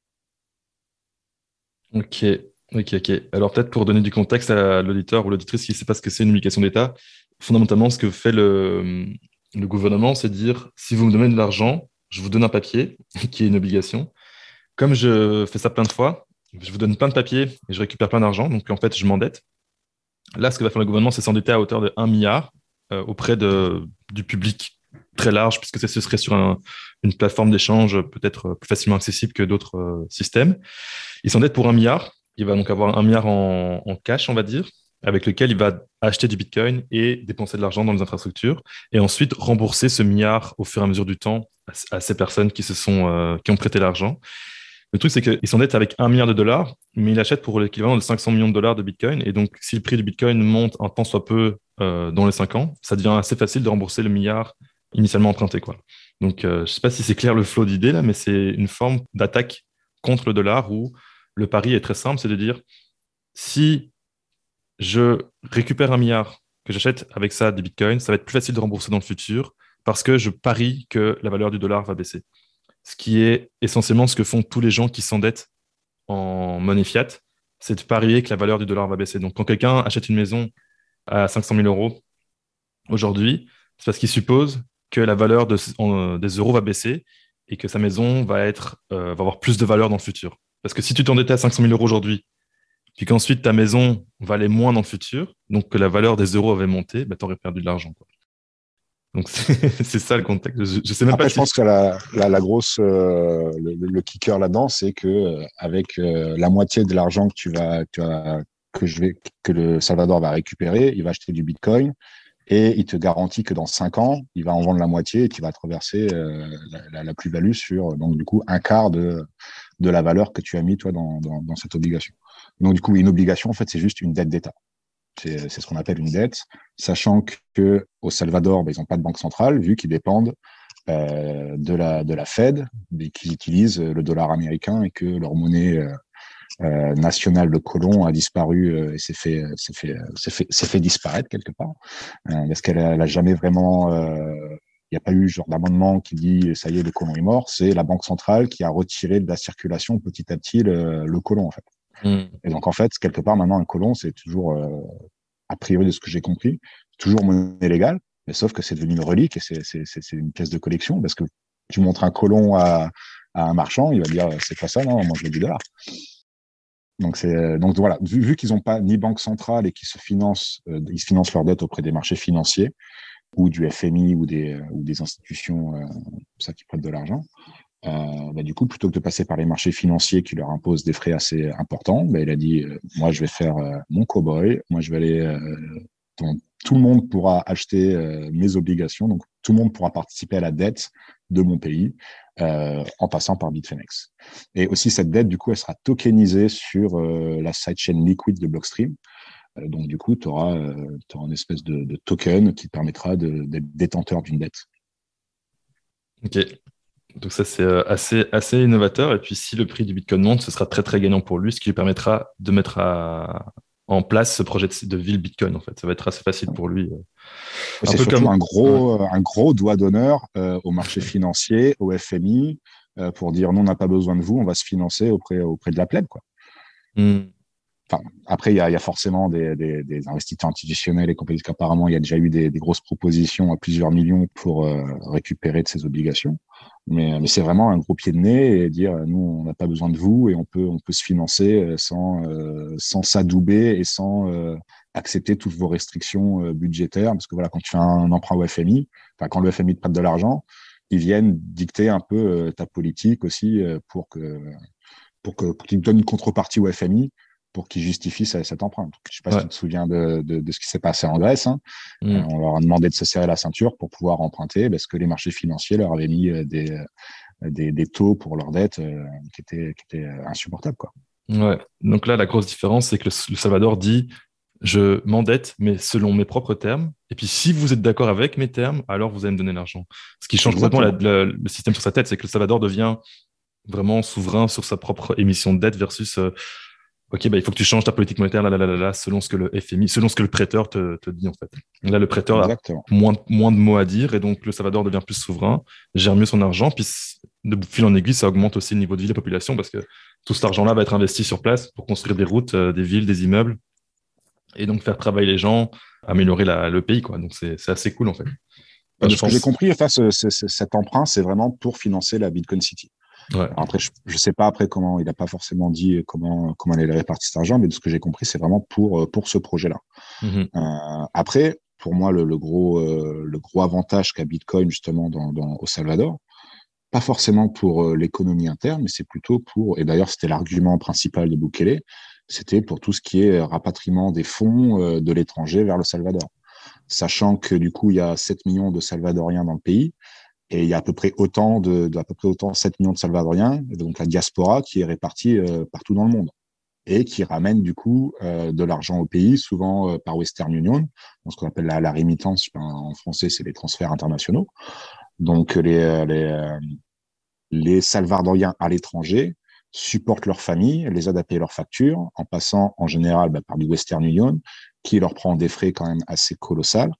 Ok, ok, ok. Alors peut-être pour donner du contexte à l'auditeur ou l'auditrice qui ne sait pas ce que c'est une obligation d'État, fondamentalement ce que fait le, le gouvernement, c'est dire si vous me donnez de l'argent, je vous donne un papier qui est une obligation. Comme je fais ça plein de fois, je vous donne plein de papiers et je récupère plein d'argent, donc en fait je m'endette. Là, ce que va faire le gouvernement, c'est s'endetter à hauteur de 1 milliard auprès de, du public très large, puisque ce serait sur une plateforme d'échange peut-être plus facilement accessible que d'autres euh, systèmes. Il s'endette pour un milliard. Il va donc avoir un milliard en, cash, on va dire, avec lequel il va acheter du Bitcoin et dépenser de l'argent dans les infrastructures, et ensuite rembourser ce milliard au fur et à mesure du temps à, ces personnes qui se sont euh, qui ont prêté l'argent. Le truc, c'est qu'il s'endette avec un milliard de dollars, mais il achète pour l'équivalent de 500 millions de dollars de Bitcoin. Et donc, si le prix du Bitcoin monte un temps soit peu euh, dans les 5 ans, ça devient assez facile de rembourser le milliard initialement emprunté. Donc, euh, je ne sais pas si c'est clair le flot d'idées mais c'est une forme d'attaque contre le dollar où le pari est très simple, c'est de dire si je récupère un milliard que j'achète avec ça des bitcoins, ça va être plus facile de rembourser dans le futur parce que je parie que la valeur du dollar va baisser. Ce qui est essentiellement ce que font tous les gens qui s'endettent en monnaie fiat, c'est de parier que la valeur du dollar va baisser. Donc, quand quelqu'un achète une maison à 500 000 euros aujourd'hui, c'est parce qu'il suppose que la valeur des euros va baisser et que sa maison va, être, euh, va avoir plus de valeur dans le futur. Parce que si tu t'endettais à 500 000 euros aujourd'hui, puis qu'ensuite ta maison valait moins dans le futur, donc que la valeur des euros avait monté, bah, tu aurais perdu de l'argent. Donc c'est ça le contexte. Je, sais même Après, pas. Je pense que la, la, grosse, euh, le, kicker là-dedans, c'est que euh, avec la moitié de l'argent que tu vas, tu vas que, je vais, que le Salvador va récupérer, il va acheter du Bitcoin et il te garantit que dans cinq ans, il va en vendre la moitié et qu'il va te reverser euh, la, plus-value sur donc du coup un quart de, de la valeur que tu as mis toi dans, dans, cette obligation. Donc du coup, une obligation, en fait, c'est juste une dette d'État. C'est ce qu'on appelle une dette, sachant que au Salvador, ben, ils n'ont pas de banque centrale, vu qu'ils dépendent euh, de, la, de la Fed, et qu'ils utilisent le dollar américain et que leur monnaie euh, euh, national de colon a disparu euh, et s'est fait, s'est fait, s'est fait, fait, disparaître quelque part, euh, parce qu'elle a, jamais vraiment il n'y a pas eu genre d'amendement qui dit ça y est, le colon est mort? C'est la banque centrale qui a retiré de la circulation petit à petit le, le colon en fait. Hmm. Et donc en fait, quelque part maintenant un colon, c'est toujours a priori de ce que j'ai compris, toujours monnaie légale, mais sauf que c'est devenu une relique et c'est une pièce de collection parce que tu montres un colon à, à un marchand, il va dire c'est pas ça, non, moi je veux du dollar. Donc, c'est, euh, donc voilà, vu, vu qu'ils n'ont pas ni banque centrale et qu'ils se financent, euh, ils financent leur dette auprès des marchés financiers ou du FMI ou des, euh, ou des institutions ça qui prêtent de l'argent, bah, du coup, plutôt que de passer par les marchés financiers qui leur imposent des frais assez importants, bah, il a dit moi je vais faire mon cowboy, moi je vais aller tout le monde pourra acheter mes obligations, donc tout le monde pourra participer à la dette de mon pays euh, en passant par Bitfinex. Et aussi, cette dette, du coup, elle sera tokenisée sur euh, la sidechain liquide de Blockstream. Euh, donc, du coup, tu auras, une espèce de, token qui te permettra d'être détenteur d'une dette. Ok. Donc ça, c'est assez, assez innovateur. Et puis, si le prix du Bitcoin monte, ce sera très, très gagnant pour lui, ce qui lui permettra de mettre en place ce projet de, ville Bitcoin. En fait, ça va être assez facile pour lui. Euh. C'est surtout comme... un gros, un gros doigt d'honneur euh, au marché financier, au FMI, euh, pour dire non, on n'a pas besoin de vous, on va se financer auprès, auprès de la plèbe, quoi. Hmm. après, il y a, forcément des, investisseurs institutionnels et compagnies qu'apparemment, il y a déjà eu des, grosses propositions à plusieurs millions pour euh, récupérer de ces obligations. Mais, c'est vraiment un gros pied de nez et dire, nous, on n'a pas besoin de vous et on peut, on peut se financer euh, sans, euh, sans s'adouber et sans accepter toutes vos restrictions budgétaires. Parce que voilà, quand tu fais un emprunt au FMI, quand le FMI te prête de l'argent, ils viennent dicter un peu ta politique aussi pour que pour que pour qu'ils donnent une contrepartie au FMI pour qu'ils justifient cette empreinte. Je ne sais pas si tu te souviens de, de, ce qui s'est passé en Grèce. Hein. Mm. Euh, on leur a demandé de se serrer la ceinture pour pouvoir emprunter parce que les marchés financiers leur avaient mis euh, des, euh, des, des taux pour leurs dettes qui étaient, qui étaient insupportables. Quoi. Ouais. Donc là, la grosse différence, c'est que le, Salvador dit je m'endette, mais selon mes propres termes. Et puis, si vous êtes d'accord avec mes termes, alors vous allez me donner l'argent. Ce qui change complètement le système sur sa tête, c'est que le Salvador devient vraiment souverain sur sa propre émission de dette versus OK, bah, il faut que tu changes ta politique monétaire là, là, là, là, selon ce que le FMI, selon ce que le prêteur te, te dit en fait. Là, le prêteur a moins, moins de mots à dire et donc le Salvador devient plus souverain, gère mieux son argent, puis de fil en aiguille, ça augmente aussi le niveau de vie de la population parce que tout cet argent-là va être investi sur place pour construire des routes, euh, des villes, des immeubles et donc faire travailler les gens, améliorer la, le pays. Quoi. Donc c'est assez cool en fait. ce que j'ai compris, enfin, cet emprunt, c'est vraiment pour financer la Bitcoin City. Après, je ne sais pas après comment, il n'a pas forcément dit comment, comment allait répartir cet argent, mais de ce que j'ai compris, c'est vraiment pour, euh, pour ce projet-là. Mm-hmm. Euh, après, pour moi, le, le gros, euh, le gros avantage qu'a Bitcoin justement dans, dans, au Salvador, pas forcément pour euh, l'économie interne, mais c'est plutôt pour, et d'ailleurs c'était l'argument principal de Bukele, c'était pour tout ce qui est rapatriement des fonds de l'étranger vers le Salvador. Sachant que du coup, il y a 7 millions de Salvadoriens dans le pays, et il y a à peu près autant de, à peu près autant 7 millions de Salvadoriens, donc la diaspora qui est répartie euh, partout dans le monde et qui ramène du coup euh, de l'argent au pays, souvent euh, par Western Union, ce qu'on appelle la, la rémittance en français, c'est les transferts internationaux. Donc les, les, les Salvadoriens à l'étranger supportent leurs familles, les aident à payer leurs factures, en passant en général bah, par du Western Union, qui leur prend des frais quand même assez colossales.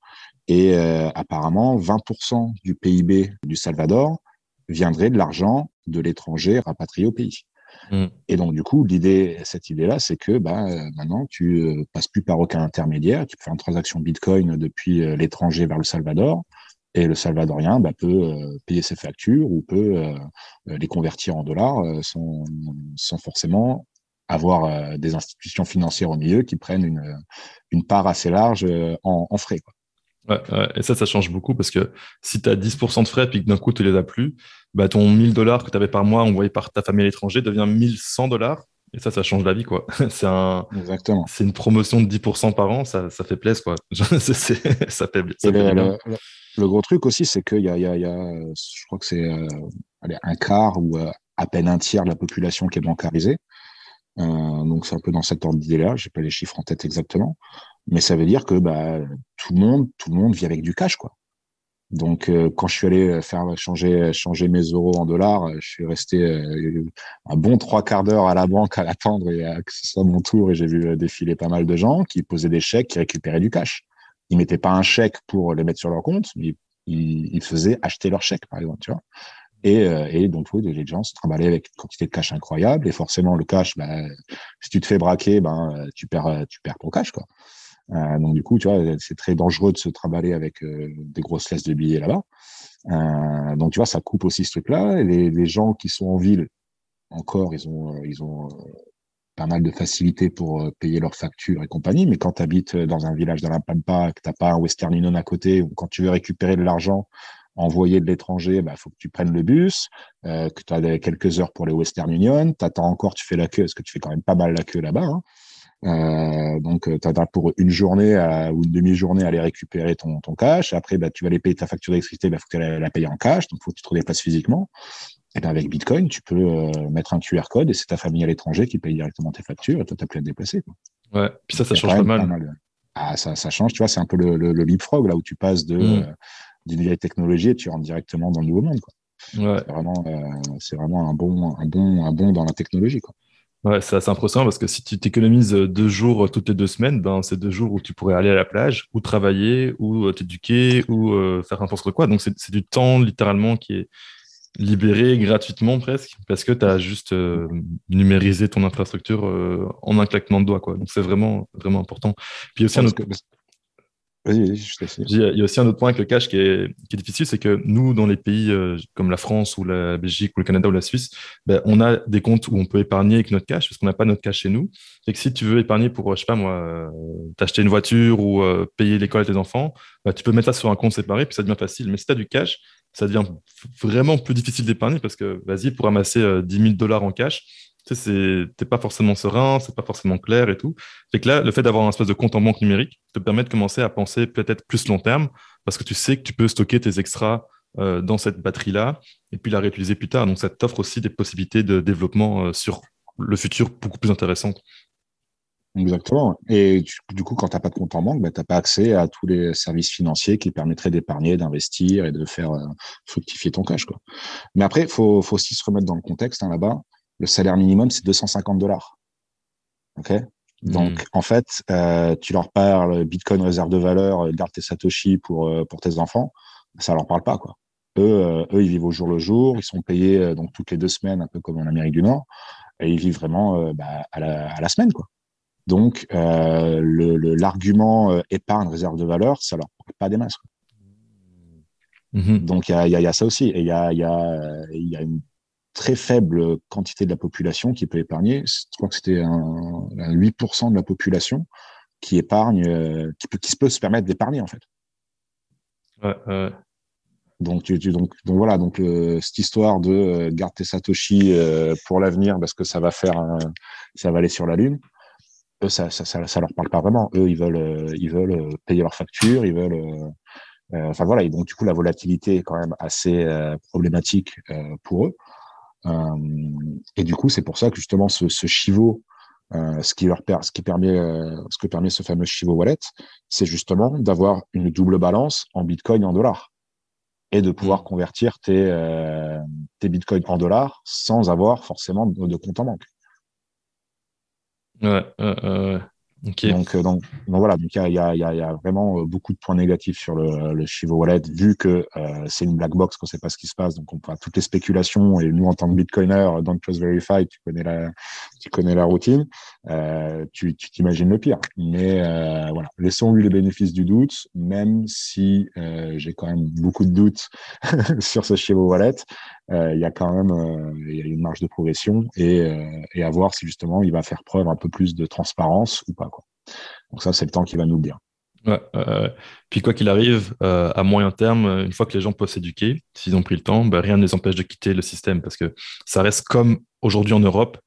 Et euh, apparemment, 20% du PIB du Salvador viendrait de l'argent de l'étranger rapatrié au pays. Mm. Et donc, du coup, l'idée, cette idée-là, c'est que bah, euh, maintenant, tu euh, passes plus par aucun intermédiaire, tu peux faire une transaction Bitcoin depuis l'étranger vers le Salvador, et le Salvadorien bah, peut payer ses factures ou peut les convertir en dollars sans, sans forcément avoir des institutions financières au milieu qui prennent une, une part assez large en, en frais. Quoi. Ouais, et ça, ça change beaucoup parce que si tu as 10% de frais et que d'un coup, tu les as plus, bah, ton 1000 dollars que tu avais par mois envoyé par ta famille à l'étranger devient 1100 dollars. Et ça, ça change la vie, quoi. c'est un, Exactement. C'est une promotion de 10% par an, ça, ça fait plaisir, quoi. ça fait, ça le, le, gros truc aussi, c'est qu'il y a, je crois que c'est euh, un quart ou euh, à peine un tiers de la population qui est bancarisée. Euh, donc c'est un peu dans cet ordre d'idée-là. J'ai pas les chiffres en tête exactement, mais ça veut dire que bah, tout le monde, tout le monde vit avec du cash, quoi. Donc, quand je suis allé faire changer, changer mes euros en dollars, je suis resté un bon trois quarts d'heure à la banque à l'attendre et à, que ce soit mon tour. Et j'ai vu défiler pas mal de gens qui posaient des chèques, qui récupéraient du cash. Ils mettaient pas un chèque pour les mettre sur leur compte, mais ils, ils faisaient acheter leur chèque, par exemple, tu vois. Et, euh, et, donc, oui, les gens se trimballaient avec une quantité de cash incroyable. Et forcément, le cash, bah, si tu te fais braquer, ben, tu perds, tu perds ton cash, quoi. Euh, donc, du coup, tu vois, c'est très dangereux de se trimballer avec euh, des grosses laisses de billets là-bas. Euh, donc, tu vois, ça coupe aussi ce truc-là. Les, les, gens qui sont en ville, encore, ils ont, ils ont pas mal de facilité pour payer leurs factures et compagnie. Mais quand tu habites dans un village dans la Pampa, que tu n'as pas un Western Union à côté, ou quand tu veux récupérer de l'argent envoyé de l'étranger, il bah, faut que tu prennes le bus, euh, que tu as quelques heures pour les Western Union, tu attends encore, tu fais la queue, parce que tu fais quand même pas mal la queue là-bas. Hein. Euh, donc, tu as pour une journée ou une demi-journée à aller récupérer ton, ton cash. Après, bah, tu vas aller payer ta facture d'électricité, il bah, faut que tu la, payer en cash, donc il faut que tu te déplaces physiquement. Et bien avec Bitcoin, tu peux euh, mettre un QR code et c'est ta famille à l'étranger qui paye directement tes factures et toi, tu n'as plus à te déplacer. Quoi. Ouais, puis ça, ça change pas mal. Ah, ça, ça change, tu vois, c'est un peu le, le, le leapfrog, là où tu passes mm d'une vieille technologie et tu rentres directement dans le nouveau monde. Quoi. Ouais. C'est vraiment, euh, c'est vraiment un bon, un bon, un bon dans la technologie. Quoi. Ouais, c'est assez impressionnant parce que si tu t'économises deux jours euh, toutes les deux semaines, ben, c'est deux jours où tu pourrais aller à la plage, ou travailler, ou euh, t'éduquer, ou faire n'importe quoi. Donc, c'est du temps littéralement qui est, libéré gratuitement presque, parce que tu as juste euh, numérisé ton infrastructure euh, en un claquement de doigts. Quoi. Donc c'est vraiment, vraiment important. Puis aussi un autre... Vas-y, je Il y a aussi un autre point avec le cash qui est, qui est difficile, c'est que nous, dans les pays euh, comme la France ou la Belgique ou le Canada ou la Suisse, ben, on a des comptes où on peut épargner avec notre cash parce qu'on n'a pas notre cash chez nous. Et que si tu veux épargner pour, je sais pas moi, t'acheter une voiture ou payer l'école à tes enfants, ben, tu peux mettre ça sur un compte séparé, puis ça devient facile. Mais si tu as du cash, ça devient vraiment plus difficile d'épargner parce que, vas-y, pour ramasser 10 000 dollars en cash, tu sais, pas forcément serein, c'est pas forcément clair et tout. Fait que là, le fait d'avoir un espèce de compte en banque numérique te permet de commencer à penser peut-être plus long terme parce que tu sais que tu peux stocker tes extras euh, dans cette batterie-là et puis la réutiliser plus tard. Donc, ça t'offre aussi des possibilités de développement euh, sur le futur beaucoup plus intéressantes. Exactement. Et du coup, quand tu n'as pas de compte en banque, bah, tu n'as pas accès à tous les services financiers qui permettraient d'épargner, d'investir et de faire euh, fructifier ton cash. Quoi. Mais après, il faut, faut, aussi se remettre dans le contexte hein, là-bas. Le salaire minimum, c'est 250 dollars. OK? Donc, mmh. en fait, euh, tu leur parles Bitcoin réserve de valeur, euh, garde tes Satoshi pour, euh, pour tes enfants, ça leur parle pas. quoi. Eux, eux, ils vivent au jour le jour, ils sont payés donc toutes les deux semaines, un peu comme en Amérique du Nord, et ils vivent vraiment bah, à, la, à la semaine. quoi. Donc, euh, l'argument euh, épargne, réserve de valeur, ça leur parle pas des masses. Mmh Donc, il y a, ça aussi. Et il y a, y, a, y a, une très faible quantité de la population qui peut épargner. Je crois que c'était un, 8% de la population qui épargne, euh, qui, peut, qui peut se permettre d'épargner, en fait. Ouais, Donc, tu, donc, donc, voilà, donc cette histoire de garde tes satoshi pour l'avenir parce que ça va faire, ça va aller sur la lune eux, ça, ça, ça, leur parle pas vraiment. Eux, ils veulent, euh, ils veulent euh, payer leurs factures, ils veulent. Euh, enfin voilà, et donc du coup, la volatilité est quand même assez problématique pour eux. et du coup, c'est pour ça que justement, ce, ce Chivo, ce qui leur ce qui permet, ce que permet ce fameux Chivo Wallet, c'est justement d'avoir une double balance en Bitcoin et en dollars et de pouvoir mmh. convertir tes, tes bitcoins en dollars sans avoir forcément de compte en banque. Ouais, euh, donc, donc, voilà, donc il y a, vraiment beaucoup de points négatifs sur le, le Chivo Wallet, vu que euh, c'est une black box, qu'on ne sait pas ce qui se passe, donc on voit toutes les spéculations. Et nous, en tant que bitcoiner, Don't Trust Verify, tu connais la, tu connais la routine, euh, tu t'imagines le pire. Mais euh, voilà, laissons-lui le bénéfice du doute, même si euh, j'ai quand même beaucoup de doutes sur ce Chivo Wallet. Il y a quand même y a une marge de progression et, à voir si justement il va faire preuve un peu plus de transparence ou pas. Donc ça, c'est le temps qui va nous le dire. Puis quoi qu'il arrive, à moyen terme, une fois que les gens peuvent s'éduquer, s'ils ont pris le temps, ben, rien ne les empêche de quitter le système parce que ça reste comme aujourd'hui en Europe.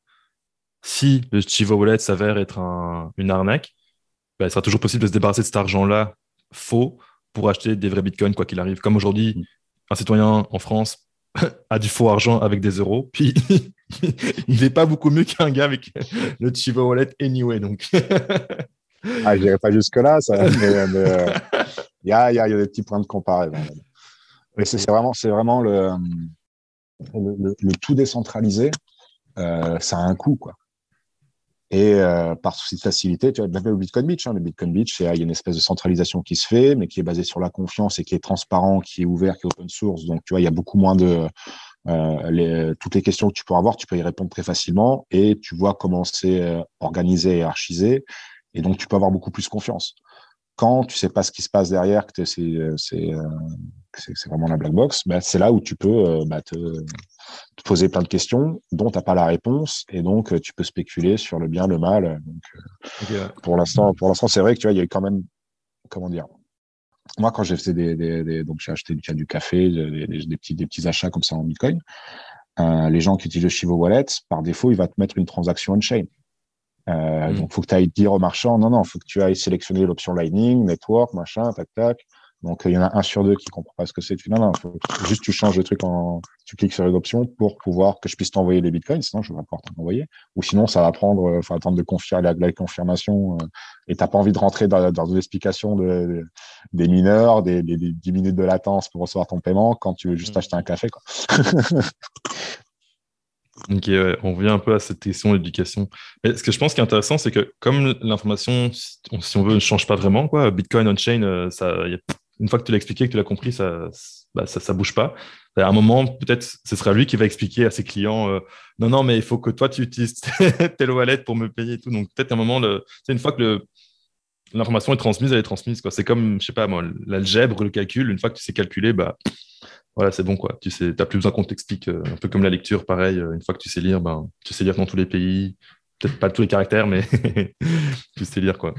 Si le Chivo Wallet s'avère être un, une arnaque, ben, il sera toujours possible de se débarrasser de cet argent-là faux pour acheter des vrais bitcoins, quoi qu'il arrive. Comme aujourd'hui, mm. un citoyen en France a du faux argent avec des euros, puis il n'est pas beaucoup mieux qu'un gars avec le Chivo Wallet anyway. Donc. ah, je n'irai pas jusque-là, ça, mais euh, il y, a, y, a, y, a, des petits points de comparaison. Mais c'est vraiment, vraiment le, le, le, tout décentralisé, euh, ça a un coût. Quoi. Et euh, par souci de facilité, tu vois, même au Bitcoin Beach, hein, le Bitcoin Beach, il y a une espèce de centralisation qui se fait, mais qui est basée sur la confiance et qui est transparent, qui est ouvert, qui est open source. Donc, tu vois, il y a beaucoup moins de euh, toutes les questions que tu peux avoir, tu peux y répondre très facilement et tu vois comment c'est euh, organisé et archisé. Et donc, tu peux avoir beaucoup plus confiance. Quand tu sais pas ce qui se passe derrière, que c'est euh, c'est vraiment la black box, bah, c'est là où tu peux euh, bah, te, te, poser plein de questions dont tu n'as pas la réponse et donc euh, tu peux spéculer sur le bien, le mal. Donc, euh, Pour l'instant, pour l'instant, c'est vrai que tu vois, il y a eu quand même, comment dire, moi quand j'ai fait des, des, des, donc j'ai acheté du, du café, des, des, petits des petits achats comme ça en Bitcoin, euh, les gens qui utilisent le Chivo Wallet, par défaut, il va te mettre une transaction on-chain. Euh, mm. Donc, faut que tu ailles dire au marchand, non, non, faut que tu ailles sélectionner l'option Lightning, Network, machin, tac, tac. Donc, il y en a un sur deux qui comprend pas ce que c'est. Non, non, faut, juste tu changes le truc en, tu cliques sur une option pour pouvoir que je puisse t'envoyer les bitcoins. Sinon, je vais pas pouvoir t'envoyer. Ou sinon, ça va prendre, euh, faut attendre de confirmer la, la confirmation. Euh, et t'as pas envie de rentrer dans, dans une explication de, des mineurs, des, des, 10 minutes de latence pour recevoir ton paiement quand tu veux juste mm. acheter un café, quoi. Ok, on revient un peu à cette question d'éducation. Mais ce que je pense qui est intéressant, c'est que comme l'information, si on veut, ne change pas vraiment, quoi, Bitcoin on-chain, euh, une fois que tu l'as expliqué, que tu l'as compris, ça, bah, ça, ça bouge pas. À un moment, peut-être, ce sera lui qui va expliquer à ses clients, euh, non, non, mais il faut que toi, tu utilises telle wallet pour me payer et tout. Donc, peut-être à un moment, une fois que l'information est transmise, elle est transmise. C'est comme, je sais pas moi, l'algèbre, le calcul. Une fois que tu sais calculer, bah, voilà, c'est bon, quoi. Tu sais, n'as plus besoin qu'on t'explique. Euh, un peu comme la lecture, pareil. Euh, une fois que tu sais lire, ben, tu sais lire dans tous les pays. Peut-être pas tous les caractères, mais tu sais lire, quoi.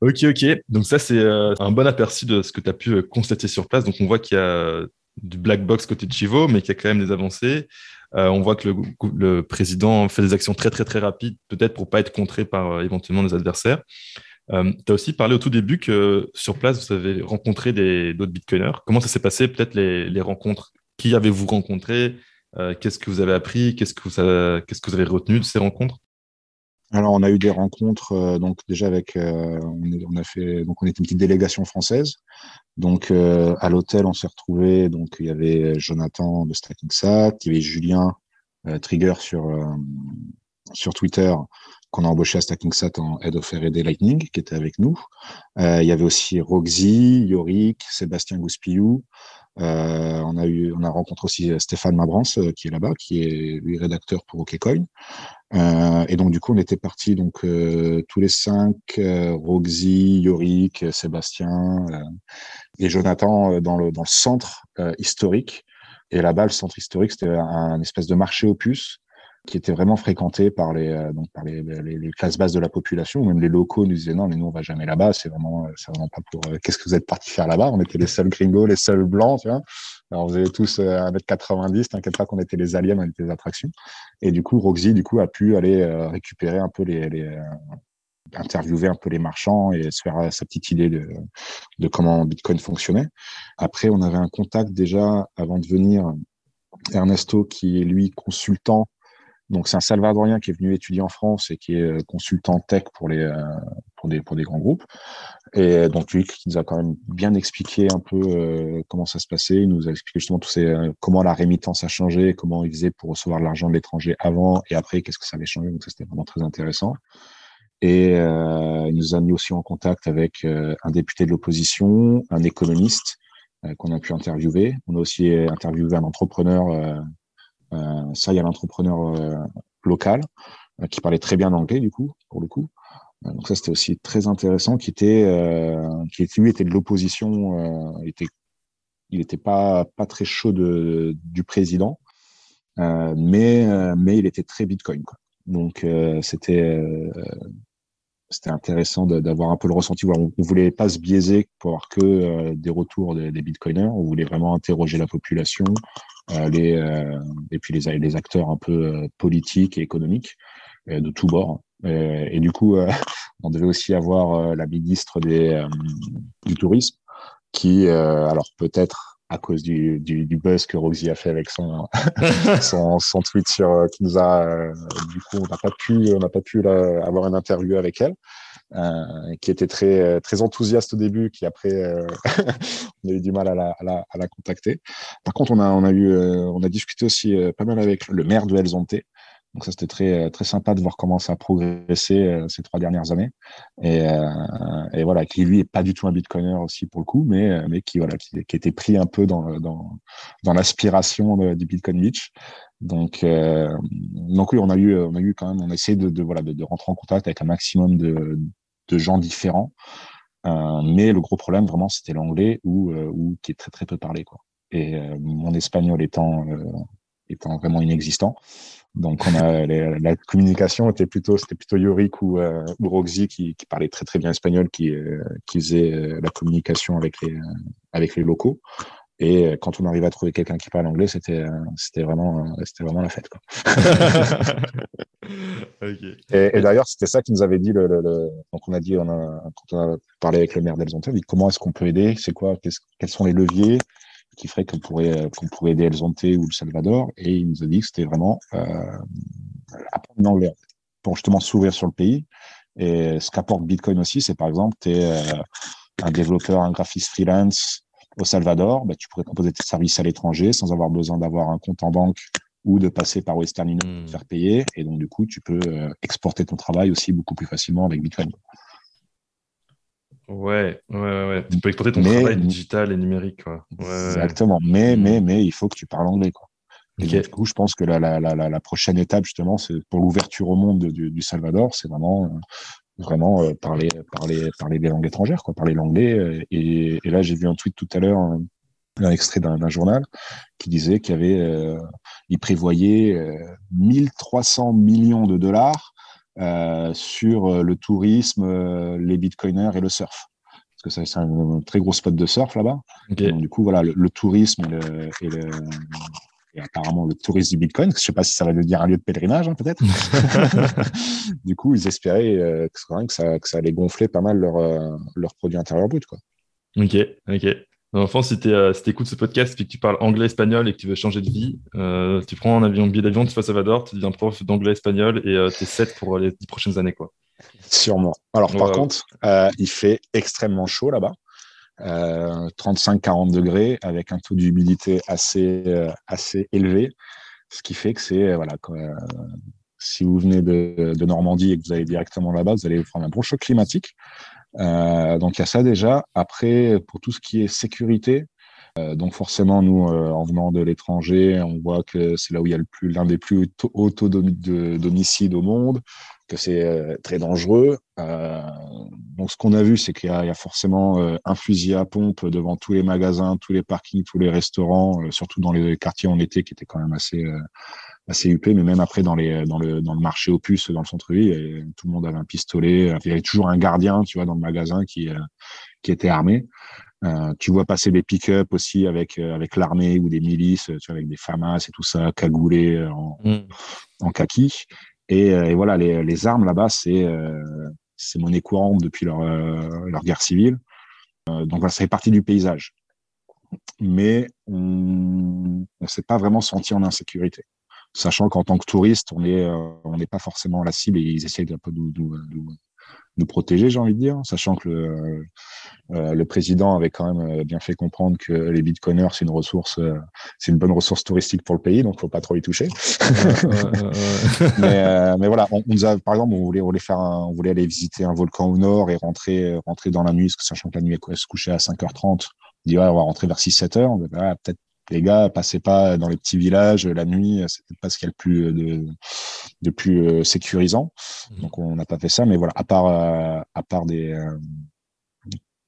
Ok, ok. Donc ça, c'est euh, un bon aperçu de ce que tu as pu constater sur place. Donc on voit qu'il y a du black box côté de Chivo, mais qu'il y a quand même des avancées. On voit que le, président fait des actions très, très, très rapides, peut-être pour pas être contré par éventuellement des adversaires. Euh, tu as aussi parlé au tout début que sur place, vous avez rencontré d'autres bitcoiners. Comment ça s'est passé, peut-être les, rencontres? Qui avez-vous rencontré? Euh, Qu'est-ce que vous avez appris? Qu'est-ce que vous avez retenu de ces rencontres? Alors, on a eu des rencontres, euh, donc déjà avec, on, a fait, donc on était une petite délégation française. Donc, à l'hôtel, on s'est retrouvé. Donc, il y avait Jonathan de StackingSat, il y avait Julien Trigger sur sur Twitter qu'on a embauché à StackingSat en Head of R&D Lightning, qui était avec nous. Euh, il y avait aussi Roxy, Yorick, Sébastien Gouspiou. Euh, on a eu, on a rencontré aussi Stéphane Mabrance, euh, qui est là-bas, qui est lui rédacteur pour OKCoin. Euh, et donc du coup, on était partis donc euh, tous les cinq, Roxy, Yorick, Sébastien et Jonathan dans le dans le centre historique. Et là-bas, le centre historique, c'était un, espèce de marché puces qui était vraiment fréquenté par les euh, donc par les, les, classes basses de la population. Même les locaux nous disaient non, mais nous on va jamais là-bas. C'est vraiment euh, vraiment pas pour. Euh, qu'est-ce que vous êtes partis faire là-bas? On était les seuls gringos, les seuls blancs, tu vois. Alors, vous avez tous 1m90, t'inquiète pas qu'on était les aliens, on était les attractions. Et du coup, Roxy, du coup, a pu aller récupérer un peu les, les interviewer un peu les marchands et se faire sa petite idée de, de comment Bitcoin fonctionnait. Après, on avait un contact déjà avant de venir, Ernesto, qui est lui consultant donc c'est un Salvadorien qui est venu étudier en France et qui est euh, consultant tech pour les euh, pour des pour des grands groupes. Et euh, donc lui qui nous a quand même bien expliqué un peu comment ça se passait. Il nous a expliqué justement tous ces comment la rémittance a changé, comment il faisait pour recevoir l'argent de l'étranger avant et après qu'est-ce que ça avait changé. Donc c'était vraiment très intéressant. Et il nous a mis aussi en contact avec un député de l'opposition, un économiste qu'on a pu interviewer. On a aussi interviewé un entrepreneur ça, il y a l'entrepreneur euh, local euh, qui parlait très bien anglais, du coup, pour le coup. Donc ça, c'était aussi très intéressant, qui était, qui lui était de l'opposition, il était, il était pas pas très chaud de, du président, mais mais il était très Bitcoin. Donc c'était c'était intéressant d'avoir un peu le ressenti. On ne voulait pas se biaiser pour avoir que des retours des, bitcoiners. On voulait vraiment interroger la population, euh, les, euh, et puis les, les acteurs un peu euh, politiques et économiques de tous bords. Et, du coup, on devait aussi avoir la ministre des, du tourisme qui, alors peut-être à cause du, du, du, buzz que Roxy a fait avec son, son, son, tweet sur qui nous a du coup on n'a pas pu on n'a pas pu avoir une interview avec elle euh, qui était très très enthousiaste au début, qui après euh, on a eu du mal à la, à la, à la, contacter. Par contre, on a on a eu euh, on a discuté aussi pas mal avec le maire de Elzonte. Donc ça c'était très très sympa de voir comment ça a progressé ces trois dernières années. Et, et voilà, qui lui est pas du tout un bitcoiner aussi pour le coup, mais mais qui voilà qui, était pris un peu dans dans dans l'aspiration du Bitcoin Beach. Donc, euh, donc oui, on a eu, on a eu quand même, on a essayé de, voilà, de, rentrer en contact avec un maximum de, de gens différents. Euh, mais le gros problème, vraiment, c'était l'anglais ou, euh, ou qui est très très peu parlé, quoi. Et euh, mon espagnol étant étant vraiment inexistant. Donc, on a la communication était plutôt, c'était plutôt Yorick ou, ou Roxy qui, qui parlait très très bien espagnol, qui, qui faisait la communication avec les avec les locaux. Et quand on arrive à trouver quelqu'un qui parle anglais, c'était c'était vraiment c'était vraiment la fête quoi. Et, d'ailleurs, c'était ça qui nous avait dit donc on a dit on a, quand on a parlé avec le maire d'Elzonte, dit comment est-ce qu'on peut aider, c'est quoi, quels sont les leviers qui feraient qu'on pourrait qu'on pourrait aider Elzonte ou le Salvador, et il nous a dit que c'était vraiment euh, apprendre l'anglais pour justement s'ouvrir sur le pays. Et ce qu'apporte Bitcoin aussi, c'est par exemple, tu es un développeur, un graphiste freelance au Salvador, bah, tu pourrais proposer tes services à l'étranger sans avoir besoin d'avoir un compte en banque ou de passer par Western Union pour te hmm. faire payer. Et donc, du coup, tu peux euh, exporter ton travail aussi beaucoup plus facilement avec Bitcoin. Ouais, ouais, ouais. Tu peux exporter ton travail digital et numérique. Quoi. exactement. Mais, mais, mm. mais il faut que tu parles anglais. Quoi. du coup, je pense que la, la, la, la prochaine étape, justement, c'est pour l'ouverture au monde du, du Salvador, c'est vraiment, euh, vraiment euh, parler, parler, parler des langues étrangères, quoi, parler l'anglais. Euh, et, et, là, j'ai vu un tweet tout à l'heure, un, extrait d'un journal, qui disait qu'il avait, euh, il prévoyait 1300 millions de dollars euh, sur le tourisme, les bitcoiners et le surf parce que c'est un, très gros spot de surf là-bas. Du coup, voilà, le, tourisme et, le, et, le, et, apparemment le tourisme du Bitcoin, je sais pas si ça va devenir un lieu de pèlerinage, hein, peut-être. du coup, ils espéraient euh, que, ça, que ça allait gonfler pas mal leur, euh, leur produit intérieur brut. Quoi. Ok, ok. Enfin, si tu euh, si écoutes ce podcast et que tu parles anglais, espagnol et que tu veux changer de vie, euh, tu prends un avion, billet d'avion, tu vas à Salvador, tu deviens prof d'anglais, espagnol et euh, tu es set pour les dix prochaines années. Quoi. Sûrement. Alors, par contre, euh, il fait extrêmement chaud là-bas. 35-40 degrés avec un taux d'humidité assez, assez élevé. Ce qui fait que c'est, voilà, si vous venez de, de, Normandie et que vous allez directement là-bas, vous allez prendre un bon choc climatique. Euh, donc il y a ça déjà. Après, pour tout ce qui est sécurité, euh, donc forcément, nous, euh, en venant de l'étranger, on voit que c'est là où il y a le plus l'un des plus hauts taux d'homicide au monde, que c'est très dangereux. donc ce qu'on a vu, c'est qu'il y, a forcément un fusil à pompe devant tous les magasins, tous les parkings, tous les restaurants, surtout dans les quartiers en été qui étaient quand même assez assez huppé, mais même après dans les dans le dans le marché opus dans le centre-ville, tout le monde avait un pistolet. Il y avait toujours un gardien, tu vois, dans le magasin qui euh, qui était armé. Euh, tu vois passer des pick-up aussi avec euh, avec l'armée ou des milices, tu vois, avec des FAMAS et tout ça, cagoulés en, mm. en kaki. Et, et, voilà, les, les armes là-bas, c'est c'est monnaie courante depuis leur leur guerre civile. donc voilà, ça fait partie du paysage. Mais on ne s'est pas vraiment senti en insécurité sachant qu'en tant que touriste, on n'est euh, on n'est pas forcément la cible et ils essayent un peu de nous, protéger, j'ai envie de dire, sachant que le, euh, le président avait quand même euh, bien fait comprendre que les bitcoiners, c'est une ressource, c'est une bonne ressource touristique pour le pays, donc faut pas trop y toucher. mais, mais voilà, on, nous a, par exemple, on voulait, on voulait faire on voulait aller visiter un volcan au nord et rentrer, rentrer dans la nuit, sachant que la nuit elle se couchait à 5h30. On dit, ouais, on va rentrer vers 6-7 heures. On dit, peut-être les gars passaient pas dans les petits villages la nuit, c'était pas ce qu'il y a le plus de, de plus euh, sécurisant. Mmh. Donc on n'a pas fait ça, mais voilà, à part euh, à part des euh,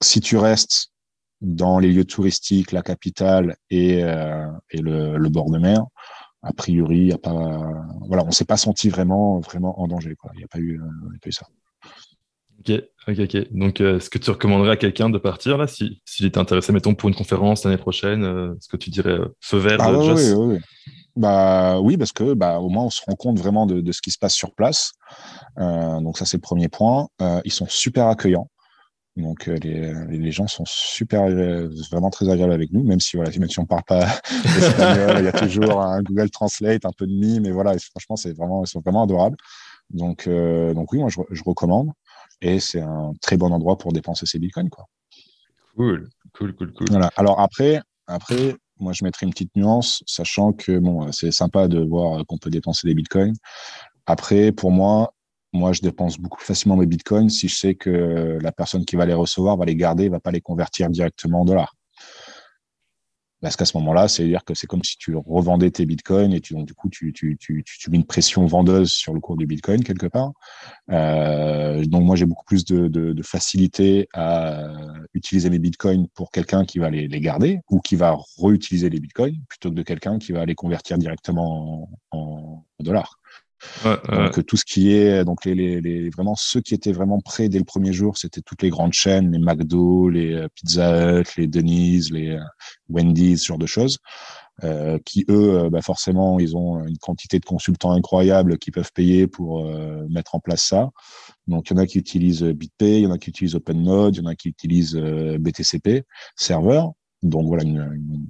si tu restes dans les lieux touristiques, la capitale et, et le, le, bord de mer, a priori, y a pas voilà, on s'est pas senti vraiment vraiment en danger. Il n'y a pas eu, il y a pas eu ça. Ok, ok, ok. Donc, euh, est-ce que tu recommanderais à quelqu'un de partir là, s'il si, était intéressé, mettons, pour une conférence l'année prochaine euh, Est-ce que tu dirais euh, feu vert bah, oui, oui, oui, Bah oui, parce que bah, au moins on se rend compte vraiment de, de ce qui se passe sur place. donc ça c'est le premier point. ils sont super accueillants. Donc les, les, gens sont super, vraiment très agréables avec nous, même si voilà, même si on parle pas espagnol, il y a toujours un Google Translate, un peu de mime, mais voilà, franchement c'est vraiment, ils sont vraiment adorables. Donc donc oui, moi je, je recommande et c'est un très bon endroit pour dépenser ses bitcoins. Quoi. Cool, cool, cool, cool. Voilà. Alors après, après, moi je mettrai une petite nuance, sachant que bon, c'est sympa de voir qu'on peut dépenser des bitcoins. Après, pour moi, moi je dépense beaucoup facilement mes bitcoins si je sais que la personne qui va les recevoir va les garder, va pas les convertir directement en dollars. Parce qu'à ce moment-là, c'est-à-dire que c'est comme si tu revendais tes bitcoins et tu, du tu, mets une pression vendeuse sur le cours du bitcoin quelque part. Euh, donc, moi, j'ai beaucoup plus de, facilité à utiliser mes bitcoins pour quelqu'un qui va les, garder ou qui va réutiliser les bitcoins plutôt que de quelqu'un qui va les convertir directement en, en dollars donc tout ce qui est donc les, les, les, vraiment ceux qui étaient vraiment prêts dès le premier jour, c'était toutes les grandes chaînes, les McDo, les euh, Pizza Hut, les Denny's, les euh, Wendy's, ce genre de choses, euh, qui eux, euh, bah forcément, ils ont une quantité de consultants incroyables qui peuvent payer pour mettre en place ça. Donc il y en a qui utilisent BitPay, il y en a qui utilisent OpenNode, il y en a qui utilisent BTCP serveur. Donc voilà une, une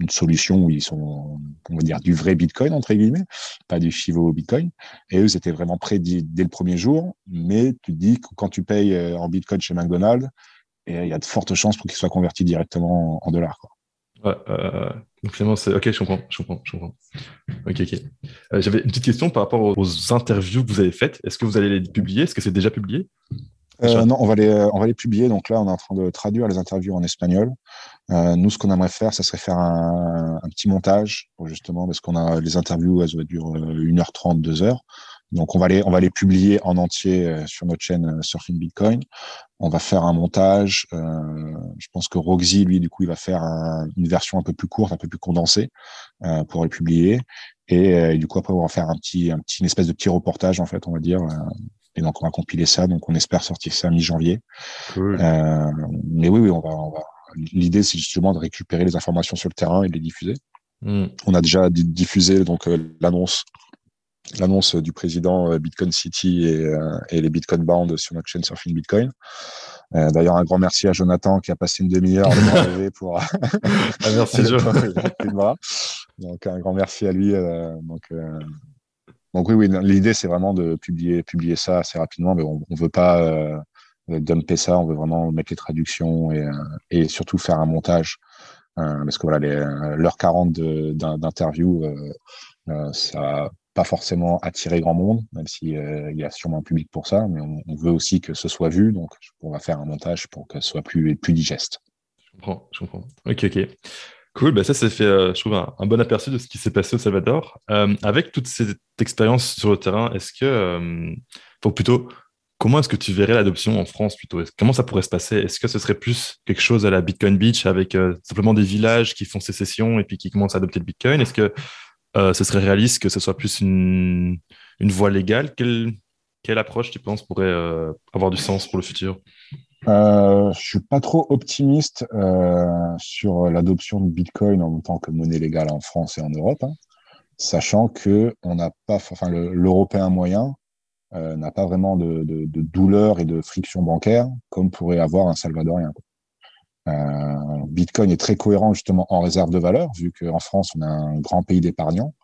une solution où ils sont, on va dire, du vrai Bitcoin, entre guillemets, pas du Chivo Bitcoin. Et eux, c'était vraiment prêts dès le premier jour. Mais tu te dis que quand tu payes euh, en Bitcoin chez McDonald's, il y a de fortes chances pour qu'il soit converti directement en, dollars. Quoi. Euh, donc c'est ok, je comprends, je comprends, je comprends. Ok, ok. Euh, j'avais une petite question par rapport aux interviews que vous avez faites. Est-ce que vous allez les publier? Est-ce que c'est déjà publié? Euh, Non, on va, les, on va les publier. Donc là, on est en train de traduire les interviews en espagnol. Euh, nous, ce qu'on aimerait faire, ça serait faire un, petit montage, justement, parce qu'on a les interviews, elles durent 1h30, 2h. Donc on va les on va les publier en entier euh, sur notre chaîne euh, Surfing Bitcoin. On va faire un montage. Euh, je pense que Roxy lui du coup il va faire une version un peu plus courte, un peu plus condensée euh, pour les publier. Et, du coup après on va faire un petit un petit une espèce de petit reportage en fait on va dire. Et donc on va compiler ça. Donc on espère sortir ça mi-janvier. Cool. mais oui oui on va on va. L'idée c'est justement de récupérer les informations sur le terrain et de les diffuser. Hmm. On a déjà diffusé donc l'annonce l'annonce du président euh, Bitcoin City et, euh, et, les Bitcoin Bound sur notre chaîne Surfing Bitcoin. Euh, D'ailleurs, un grand merci à Jonathan qui a passé une demi-heure à pour. ah, merci, Donc, un grand merci à lui. Euh, donc, euh... donc, oui, oui, l'idée, c'est vraiment de publier, publier ça assez rapidement, mais on ne veut pas dumper ça, on veut vraiment mettre les traductions et, et surtout faire un montage. parce que voilà, l'heure 40 d'interview, ça pas forcément attirer grand monde, même s'il euh, y a sûrement un public pour ça, mais on, veut aussi que ce soit vu, donc on va faire un montage pour que ce soit plus, digeste. Je comprends. Ok, ok. Cool, bah ça, ça fait, euh, je trouve, un, bon aperçu de ce qui s'est passé au Salvador. Euh, avec toute cette expérience sur le terrain, est-ce que, faut plutôt, comment est-ce que tu verrais l'adoption en France plutôt? Comment ça pourrait se passer? Est-ce que ce serait plus quelque chose à la Bitcoin Beach avec simplement des villages qui font sécession et puis qui commencent à adopter le Bitcoin? Est-ce que euh, ce serait réaliste que ce soit plus une, voie légale? Quelle, approche tu penses pourrait euh, avoir du sens pour le futur? Euh, je suis pas trop optimiste euh, sur l'adoption de Bitcoin en tant que monnaie légale en France et en Europe, hein, sachant que on n'a pas, enfin, l'Européen moyen euh, n'a pas vraiment de, douleur et de friction bancaire comme pourrait avoir un Salvadorien. Euh, Bitcoin est très cohérent justement en réserve de valeur, vu qu'en France, on a un grand pays d'épargnants.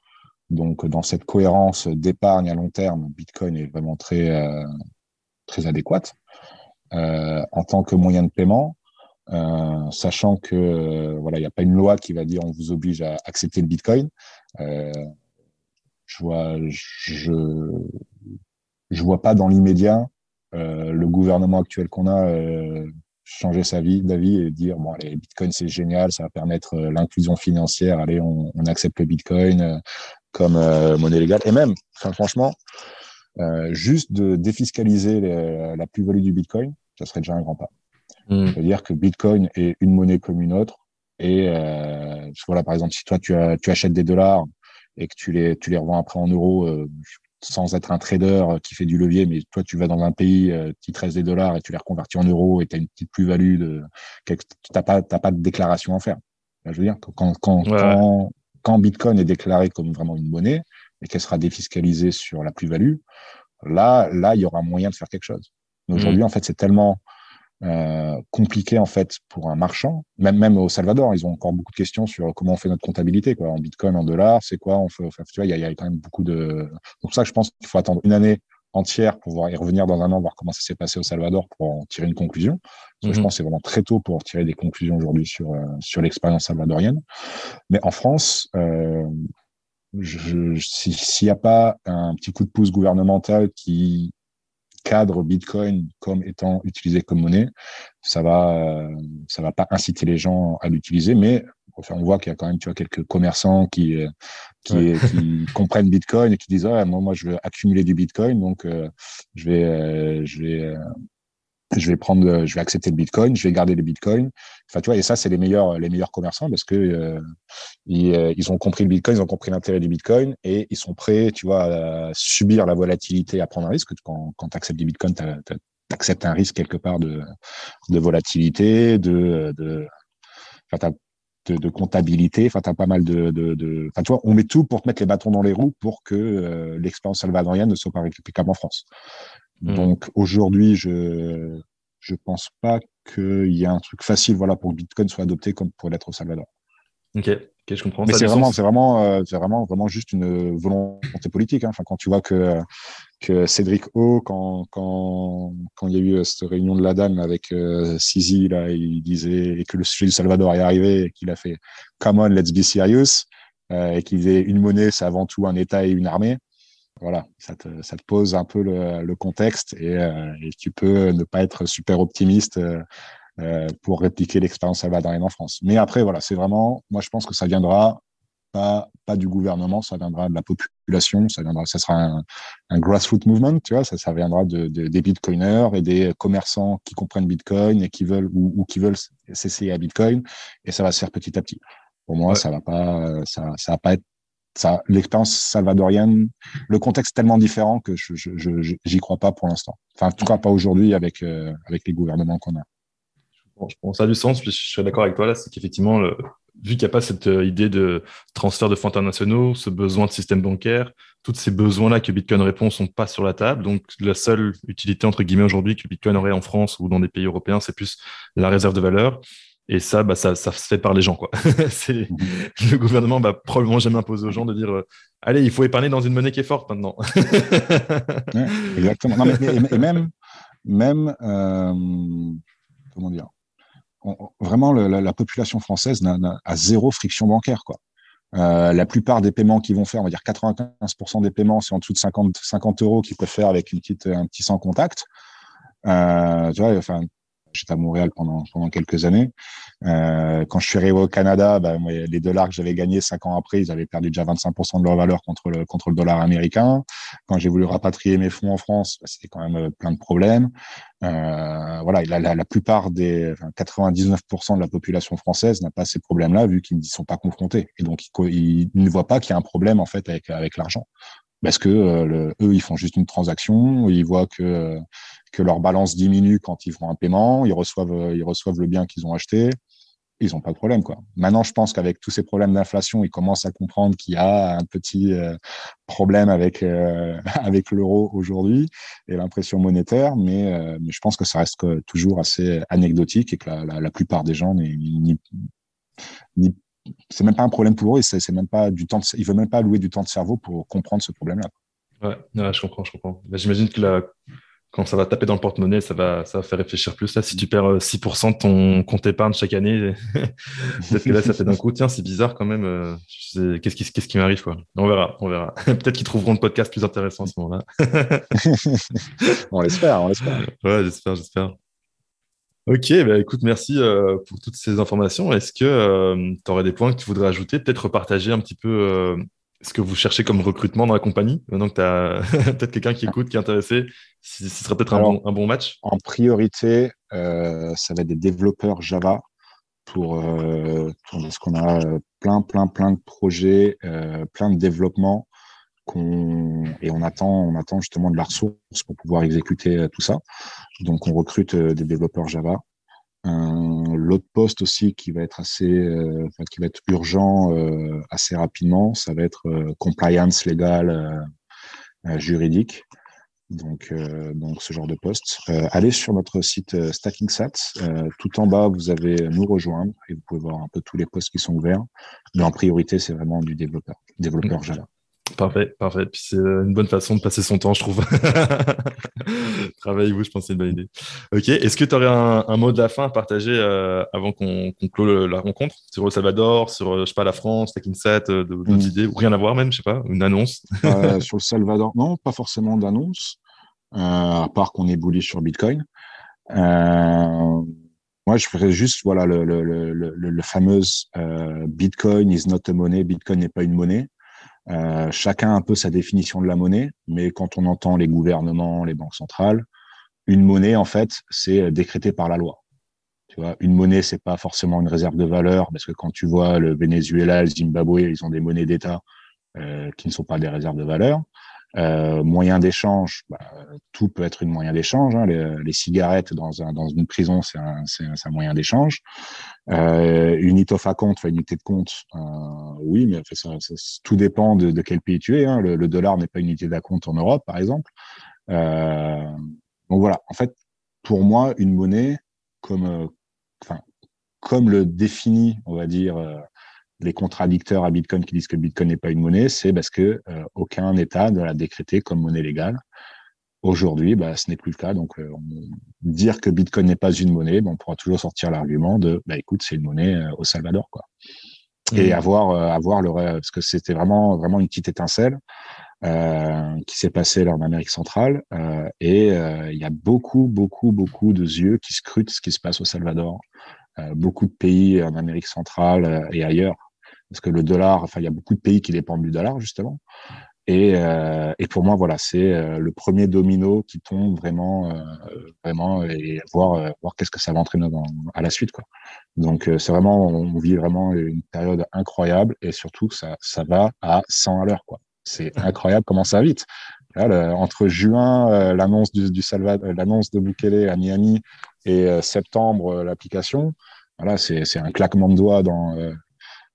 Donc, dans cette cohérence d'épargne à long terme, Bitcoin est vraiment très, très adéquate. Euh, en tant que moyen de paiement, euh, sachant que euh, voilà, il n'y a pas une loi qui va dire on vous oblige à accepter le Bitcoin. Je vois, je, je vois pas dans l'immédiat le gouvernement actuel qu'on a changer sa vie d'avis et dire bon allez Bitcoin c'est génial ça va permettre l'inclusion financière allez on, accepte le Bitcoin comme monnaie légale et même franchement juste de défiscaliser la plus-value du Bitcoin ça serait déjà un grand pas mm. c'est à dire que Bitcoin est une monnaie comme une autre et voilà par exemple si toi tu, as, tu achètes des dollars et que tu les tu les revends après en euros sans être un trader euh, qui fait du levier, mais toi, tu vas dans un pays euh, qui te reste des dollars et tu les reconvertis en euros et tu as une petite plus-value de. Tu n'as pas, pas de déclaration à faire. je veux dire, quand, quand, quand, quand, Bitcoin est déclaré comme vraiment une monnaie et qu'elle sera défiscalisée sur la plus-value, là, là, il y aura moyen de faire quelque chose. Aujourd'hui, mmh. en fait, c'est tellement euh, compliqué en fait pour un marchand. Même même au Salvador, ils ont encore beaucoup de questions sur comment on fait notre comptabilité, quoi, en Bitcoin, en dollars, c'est quoi on fait. Enfin, tu vois, il y a, y a, quand même beaucoup de. Donc ça, je pense qu'il faut attendre une année entière pour pouvoir y revenir dans un an, voir comment ça s'est passé au Salvador pour en tirer une conclusion. Je mhm. pense que c'est vraiment très tôt pour tirer des conclusions aujourd'hui sur euh, sur l'expérience salvadorienne. Mais en France, euh, s'il n'y a pas un petit coup de pouce gouvernemental qui cadre Bitcoin comme étant utilisé comme monnaie, ça va, ça va pas inciter les gens à l'utiliser, mais enfin, on voit qu'il y a quand même, tu vois, quelques commerçants qui, qui, qui comprennent Bitcoin et qui disent, ah, moi, moi, je veux accumuler du Bitcoin, donc euh, je vais, euh, je vais, euh, je vais prendre, euh, je vais accepter le Bitcoin, je vais garder le Bitcoin. Enfin, tu vois, et ça, c'est les meilleurs, les meilleurs commerçants parce que euh, ils, euh, ont compris le Bitcoin, ils ont compris l'intérêt du Bitcoin et ils sont prêts, tu vois, à subir la volatilité, à prendre un risque. Quand, quand tu acceptes du Bitcoin, tu acceptes un risque quelque part de, volatilité, de, comptabilité. Enfin, tu as pas mal de, de, de, Enfin, tu vois, on met tout pour te mettre les bâtons dans les roues pour que l'expérience salvadorienne ne soit pas réplicable en France. Mm. Donc aujourd'hui, je je pense pas qu'il y ait un truc facile voilà pour que Bitcoin soit adopté comme pour l'être au Salvador. Ok, ok, je comprends. Mais c'est vraiment, c'est vraiment, euh, c'est vraiment, vraiment juste une volonté politique. Hein. Enfin, quand tu vois que que Cédric O, quand quand quand il y a eu cette réunion de la dame avec euh, Sisi là, il disait et que le sujet du Salvador est arrivé et qu'il a fait Come on, let's be serious euh, et qu'il disait une monnaie, c'est avant tout un État et une armée. Voilà, ça te, ça te, pose un peu le, le contexte et, et, tu peux ne pas être super optimiste euh, pour répliquer l'expérience salvadorienne en France. Mais après, voilà, c'est vraiment, moi je pense que ça viendra pas, pas du gouvernement, ça viendra de la population, ça viendra, ça sera un, un grassroots movement, tu vois, ça, ça viendra de, de, des bitcoiners et des commerçants qui comprennent Bitcoin et qui veulent ou, ou qui veulent s'essayer à Bitcoin, et ça va se faire petit à petit. Pour moi, ouais. ça va pas, ça, ça va pas être ça, l'expérience salvadorienne, le contexte est tellement différent que je, je, je j'y crois pas pour l'instant. Enfin, en tout cas, pas aujourd'hui avec euh, avec les gouvernements qu'on a. Bon, je pense ça a du sens, puis je suis d'accord avec toi là, c'est qu'effectivement, vu qu'il n'y a pas cette euh, idée de transfert de fonds internationaux, ce besoin de système bancaire, tous ces besoins-là que Bitcoin répond sont pas sur la table. Donc, la seule utilité, entre guillemets, aujourd'hui que Bitcoin aurait en France ou dans des pays européens, c'est plus la réserve de valeur. Et ça, bah, ça, ça se fait par les gens. Quoi. c'est, le gouvernement va probablement jamais imposer aux gens de dire euh, Allez, il faut épargner dans une monnaie qui est forte maintenant. ouais, exactement. Non, mais, et, même, même euh, comment dire on, vraiment le, la, la, population française n'a, n'a, a zéro friction bancaire. Quoi. Euh, la plupart des paiements qu'ils vont faire, on va dire 95% des paiements, c'est en dessous de 50, 50 euros qu'ils peuvent faire avec une petite, un petit sans contact. Euh, tu vois, enfin, j'étais à Montréal pendant, pendant quelques années. Euh, quand je suis arrivé au Canada, moi, les dollars que j'avais gagnés cinq ans après, ils avaient perdu déjà 25% de leur valeur contre le, contre le dollar américain. Quand j'ai voulu rapatrier mes fonds en France, bah, c'était quand même euh, plein de problèmes. Euh, voilà, la, la, plupart des enfin, 99% de la population française n'a pas ces problèmes-là vu qu'ils n'y sont pas confrontés. Et donc, ils, ils ne voient pas qu'il y a un problème en fait avec, avec l'argent parce que euh, eux ils font juste une transaction, ils voient que que leur balance diminue quand ils font un paiement, ils reçoivent reçoivent le bien qu'ils ont acheté, ils n'ont pas de problème. Maintenant, je pense qu'avec tous ces problèmes d'inflation, ils commencent à comprendre qu'il y a un petit euh, problème avec euh, l'euro aujourd'hui et l'impression monétaire, mais, euh, je pense que ça reste toujours assez anecdotique et que la, la, la plupart des gens n'y c'est même pas un problème pour eux, c'est même pas du temps, de, ils veulent même pas allouer du temps de cerveau pour comprendre ce problème-là. Ouais, ouais, je comprends, je comprends. J'imagine que la, quand ça va taper dans le porte-monnaie, ça va, ça va faire réfléchir plus. Là, si tu perds 6% de ton compte épargne chaque année, peut-être que là, ça fait d'un coup, tiens, c'est bizarre quand même. Euh, qu'est-ce qui, qu'est-ce qui m'arrive, quoi. On verra, on verra. peut-être qu'ils trouveront le podcast plus intéressant à ce moment-là. on l'espère, on l'espère. Ouais, j'espère, j'espère. Ok, bah écoute, merci euh, pour toutes ces informations. Est-ce que euh, tu aurais des points que tu voudrais ajouter Peut-être repartager un petit peu euh, ce que vous cherchez comme recrutement dans la compagnie Maintenant que tu as peut-être quelqu'un qui écoute, qui est intéressé, ce serait peut-être un, bon, un bon match? En priorité, ça va être des développeurs Java pour, parce qu'on a plein, plein, plein de projets, plein de développements qu'on et on attend, on attend justement de la ressource pour pouvoir exécuter tout ça. Donc, on recrute des développeurs Java. L'autre poste aussi qui va être assez, euh, qui va être urgent euh, assez rapidement, ça va être euh, compliance légale juridique. Donc, donc ce genre de poste. allez sur notre site StackingSat. tout en bas, vous avez nous rejoindre et vous pouvez voir un peu tous les postes qui sont ouverts. Mais en priorité, c'est vraiment du développeur, développeur Java. Parfait, parfait. Puis c'est une bonne façon de passer son temps, je trouve. Travaillez-vous, je pense que c'est une bonne idée. Ok, est-ce que tu aurais un, un, mot de la fin à partager euh, avant qu'on qu clôt la rencontre? Sur le Salvador, sur, euh, je sais pas, la France, Tekinset, euh, d'autres mm. idées, ou rien à voir même, je sais pas, une annonce? Euh, Sur le Salvador, non, pas forcément d'annonce, euh, à part qu'on est bullish sur Bitcoin. moi, je ferais juste voilà le, le, le, le, le fameux Bitcoin is not a money, Bitcoin n'est pas une monnaie. Euh, chacun a un peu sa définition de la monnaie, mais quand on entend les gouvernements, les banques centrales, une monnaie, en fait, c'est décrété par la loi. Tu vois, une monnaie, c'est pas forcément une réserve de valeur, parce que quand tu vois le Venezuela, le Zimbabwe, ils ont des monnaies d'État euh, qui ne sont pas des réserves de valeur. Euh, moyen d'échange, bah, tout peut être une moyen d'échange. Hein. Les, cigarettes dans, un, dans une prison, c'est un, moyen d'échange. Euh, une of account, enfin, unité de compte, euh, oui, mais tout dépend de, quel pays tu es. Hein. Le, dollar n'est pas une unité d'acompte en Europe, par exemple. Euh, donc voilà, en fait, pour moi, une monnaie, comme, euh, le définit, on va dire, les contradicteurs à Bitcoin qui disent que Bitcoin n'est pas une monnaie, c'est parce que aucun État ne l'a décrété comme monnaie légale. Aujourd'hui, bah, ce n'est plus le cas. Donc, euh, dire que Bitcoin n'est pas une monnaie, bah, on pourra toujours sortir l'argument de, bah, écoute, c'est une monnaie euh, au Salvador, quoi. Mmh. Et avoir, avoir le, parce que c'était vraiment, vraiment une petite étincelle. qui s'est passé là en Amérique centrale. et il y a beaucoup, beaucoup, beaucoup de yeux qui scrutent ce qui se passe au Salvador. beaucoup de pays en Amérique centrale et ailleurs. Parce que le dollar, enfin, il y a beaucoup de pays qui dépendent du dollar, justement. Et, euh, et, pour moi, voilà, c'est euh, le premier domino qui tombe vraiment, euh, vraiment, et voir, voir qu'est-ce que ça va entraîner dans, à la suite, quoi. Donc, c'est vraiment, on vit vraiment une période incroyable et surtout, ça, ça va à 100 à l'heure, quoi. C'est incroyable comment ça va vite. Là, entre juin, l'annonce du, du l'annonce de Bukele à Miami et septembre, l'application. Voilà, c'est un claquement de doigts dans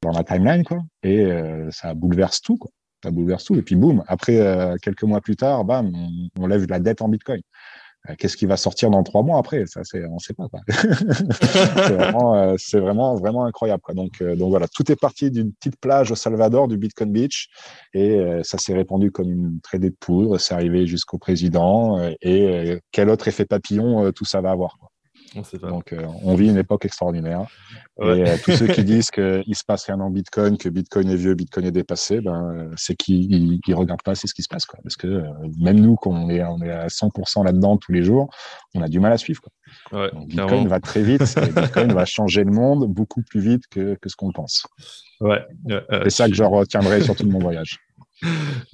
dans la timeline, quoi. Et ça bouleverse tout, quoi ça bouleverse tout. Et puis boum, après euh, quelques mois plus tard, bam, on, lève la dette en Bitcoin. Euh, qu'est-ce qui va sortir dans trois mois après? Ça, c'est, on sait pas. c'est vraiment, euh, vraiment, vraiment incroyable. Quoi. Donc, donc voilà, tout est parti d'une petite plage au Salvador, du Bitcoin Beach, et ça s'est répandu comme une traînée de poudre. C'est arrivé jusqu'au président. et quel autre effet papillon tout ça va avoir quoi. Donc, euh, on vit une époque extraordinaire. Et euh, tous ceux qui disent qu'il se passe rien en Bitcoin, que Bitcoin est vieux, Bitcoin est dépassé, ben, c'est qu'ils ne regardent pas c'est ce qui se passe. Quoi. Parce que euh, même nous, quand on est, on est à 100% là-dedans tous les jours, on a du mal à suivre. Quoi. Bitcoin va très vite et Bitcoin va changer le monde beaucoup plus vite que, que ce qu'on pense. Ouais. c'est ça que je retiendrai sur tout mon voyage.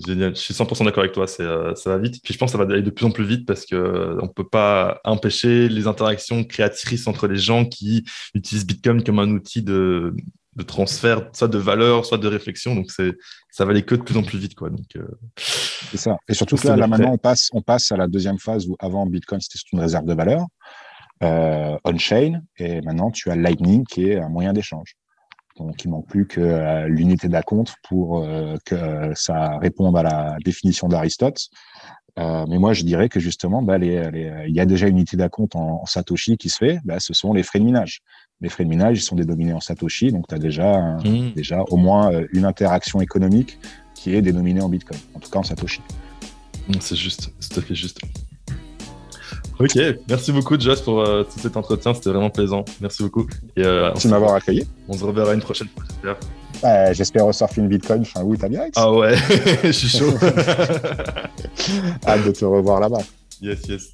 Génial, je suis 100% d'accord avec toi, euh, ça va vite. Puis je pense que ça va aller de plus en plus vite parce qu'on euh, ne peut pas empêcher les interactions créatrices entre les gens qui utilisent Bitcoin comme un outil de, de transfert, soit de valeur, soit de réflexion. Donc ça va aller que de plus en plus vite. Quoi. Donc, euh, C'est ça. Et surtout que là, maintenant, on passe, on passe à la deuxième phase où avant Bitcoin, c'était une réserve de valeur on-chain. Et maintenant, tu as Lightning qui est un moyen d'échange. Donc, il manque plus que euh, l'unité d'acompte pour euh, que ça réponde à la définition d'Aristote. Euh, mais moi, je dirais que justement, bah, il y a déjà une unité d'acompte en, en, Satoshi qui se fait. Bah, ce sont les frais de minage. Les frais de minage, ils sont dénominés en Satoshi, donc tu as déjà, mmh. déjà au moins une interaction économique qui est dénominée en Bitcoin, en tout cas en Satoshi. C'est juste, c'est tout à fait juste. Ok, merci beaucoup Joss pour euh, tout cet entretien, c'était vraiment plaisant. Merci beaucoup. Et, euh, merci de m'avoir accueilli. On se reverra une prochaine fois, j'espère. Euh, j'espère ressortir une Bitcoin fin août à Biarritz. Ah ouais, je suis chaud. Hâte de te revoir là-bas. Yes, yes.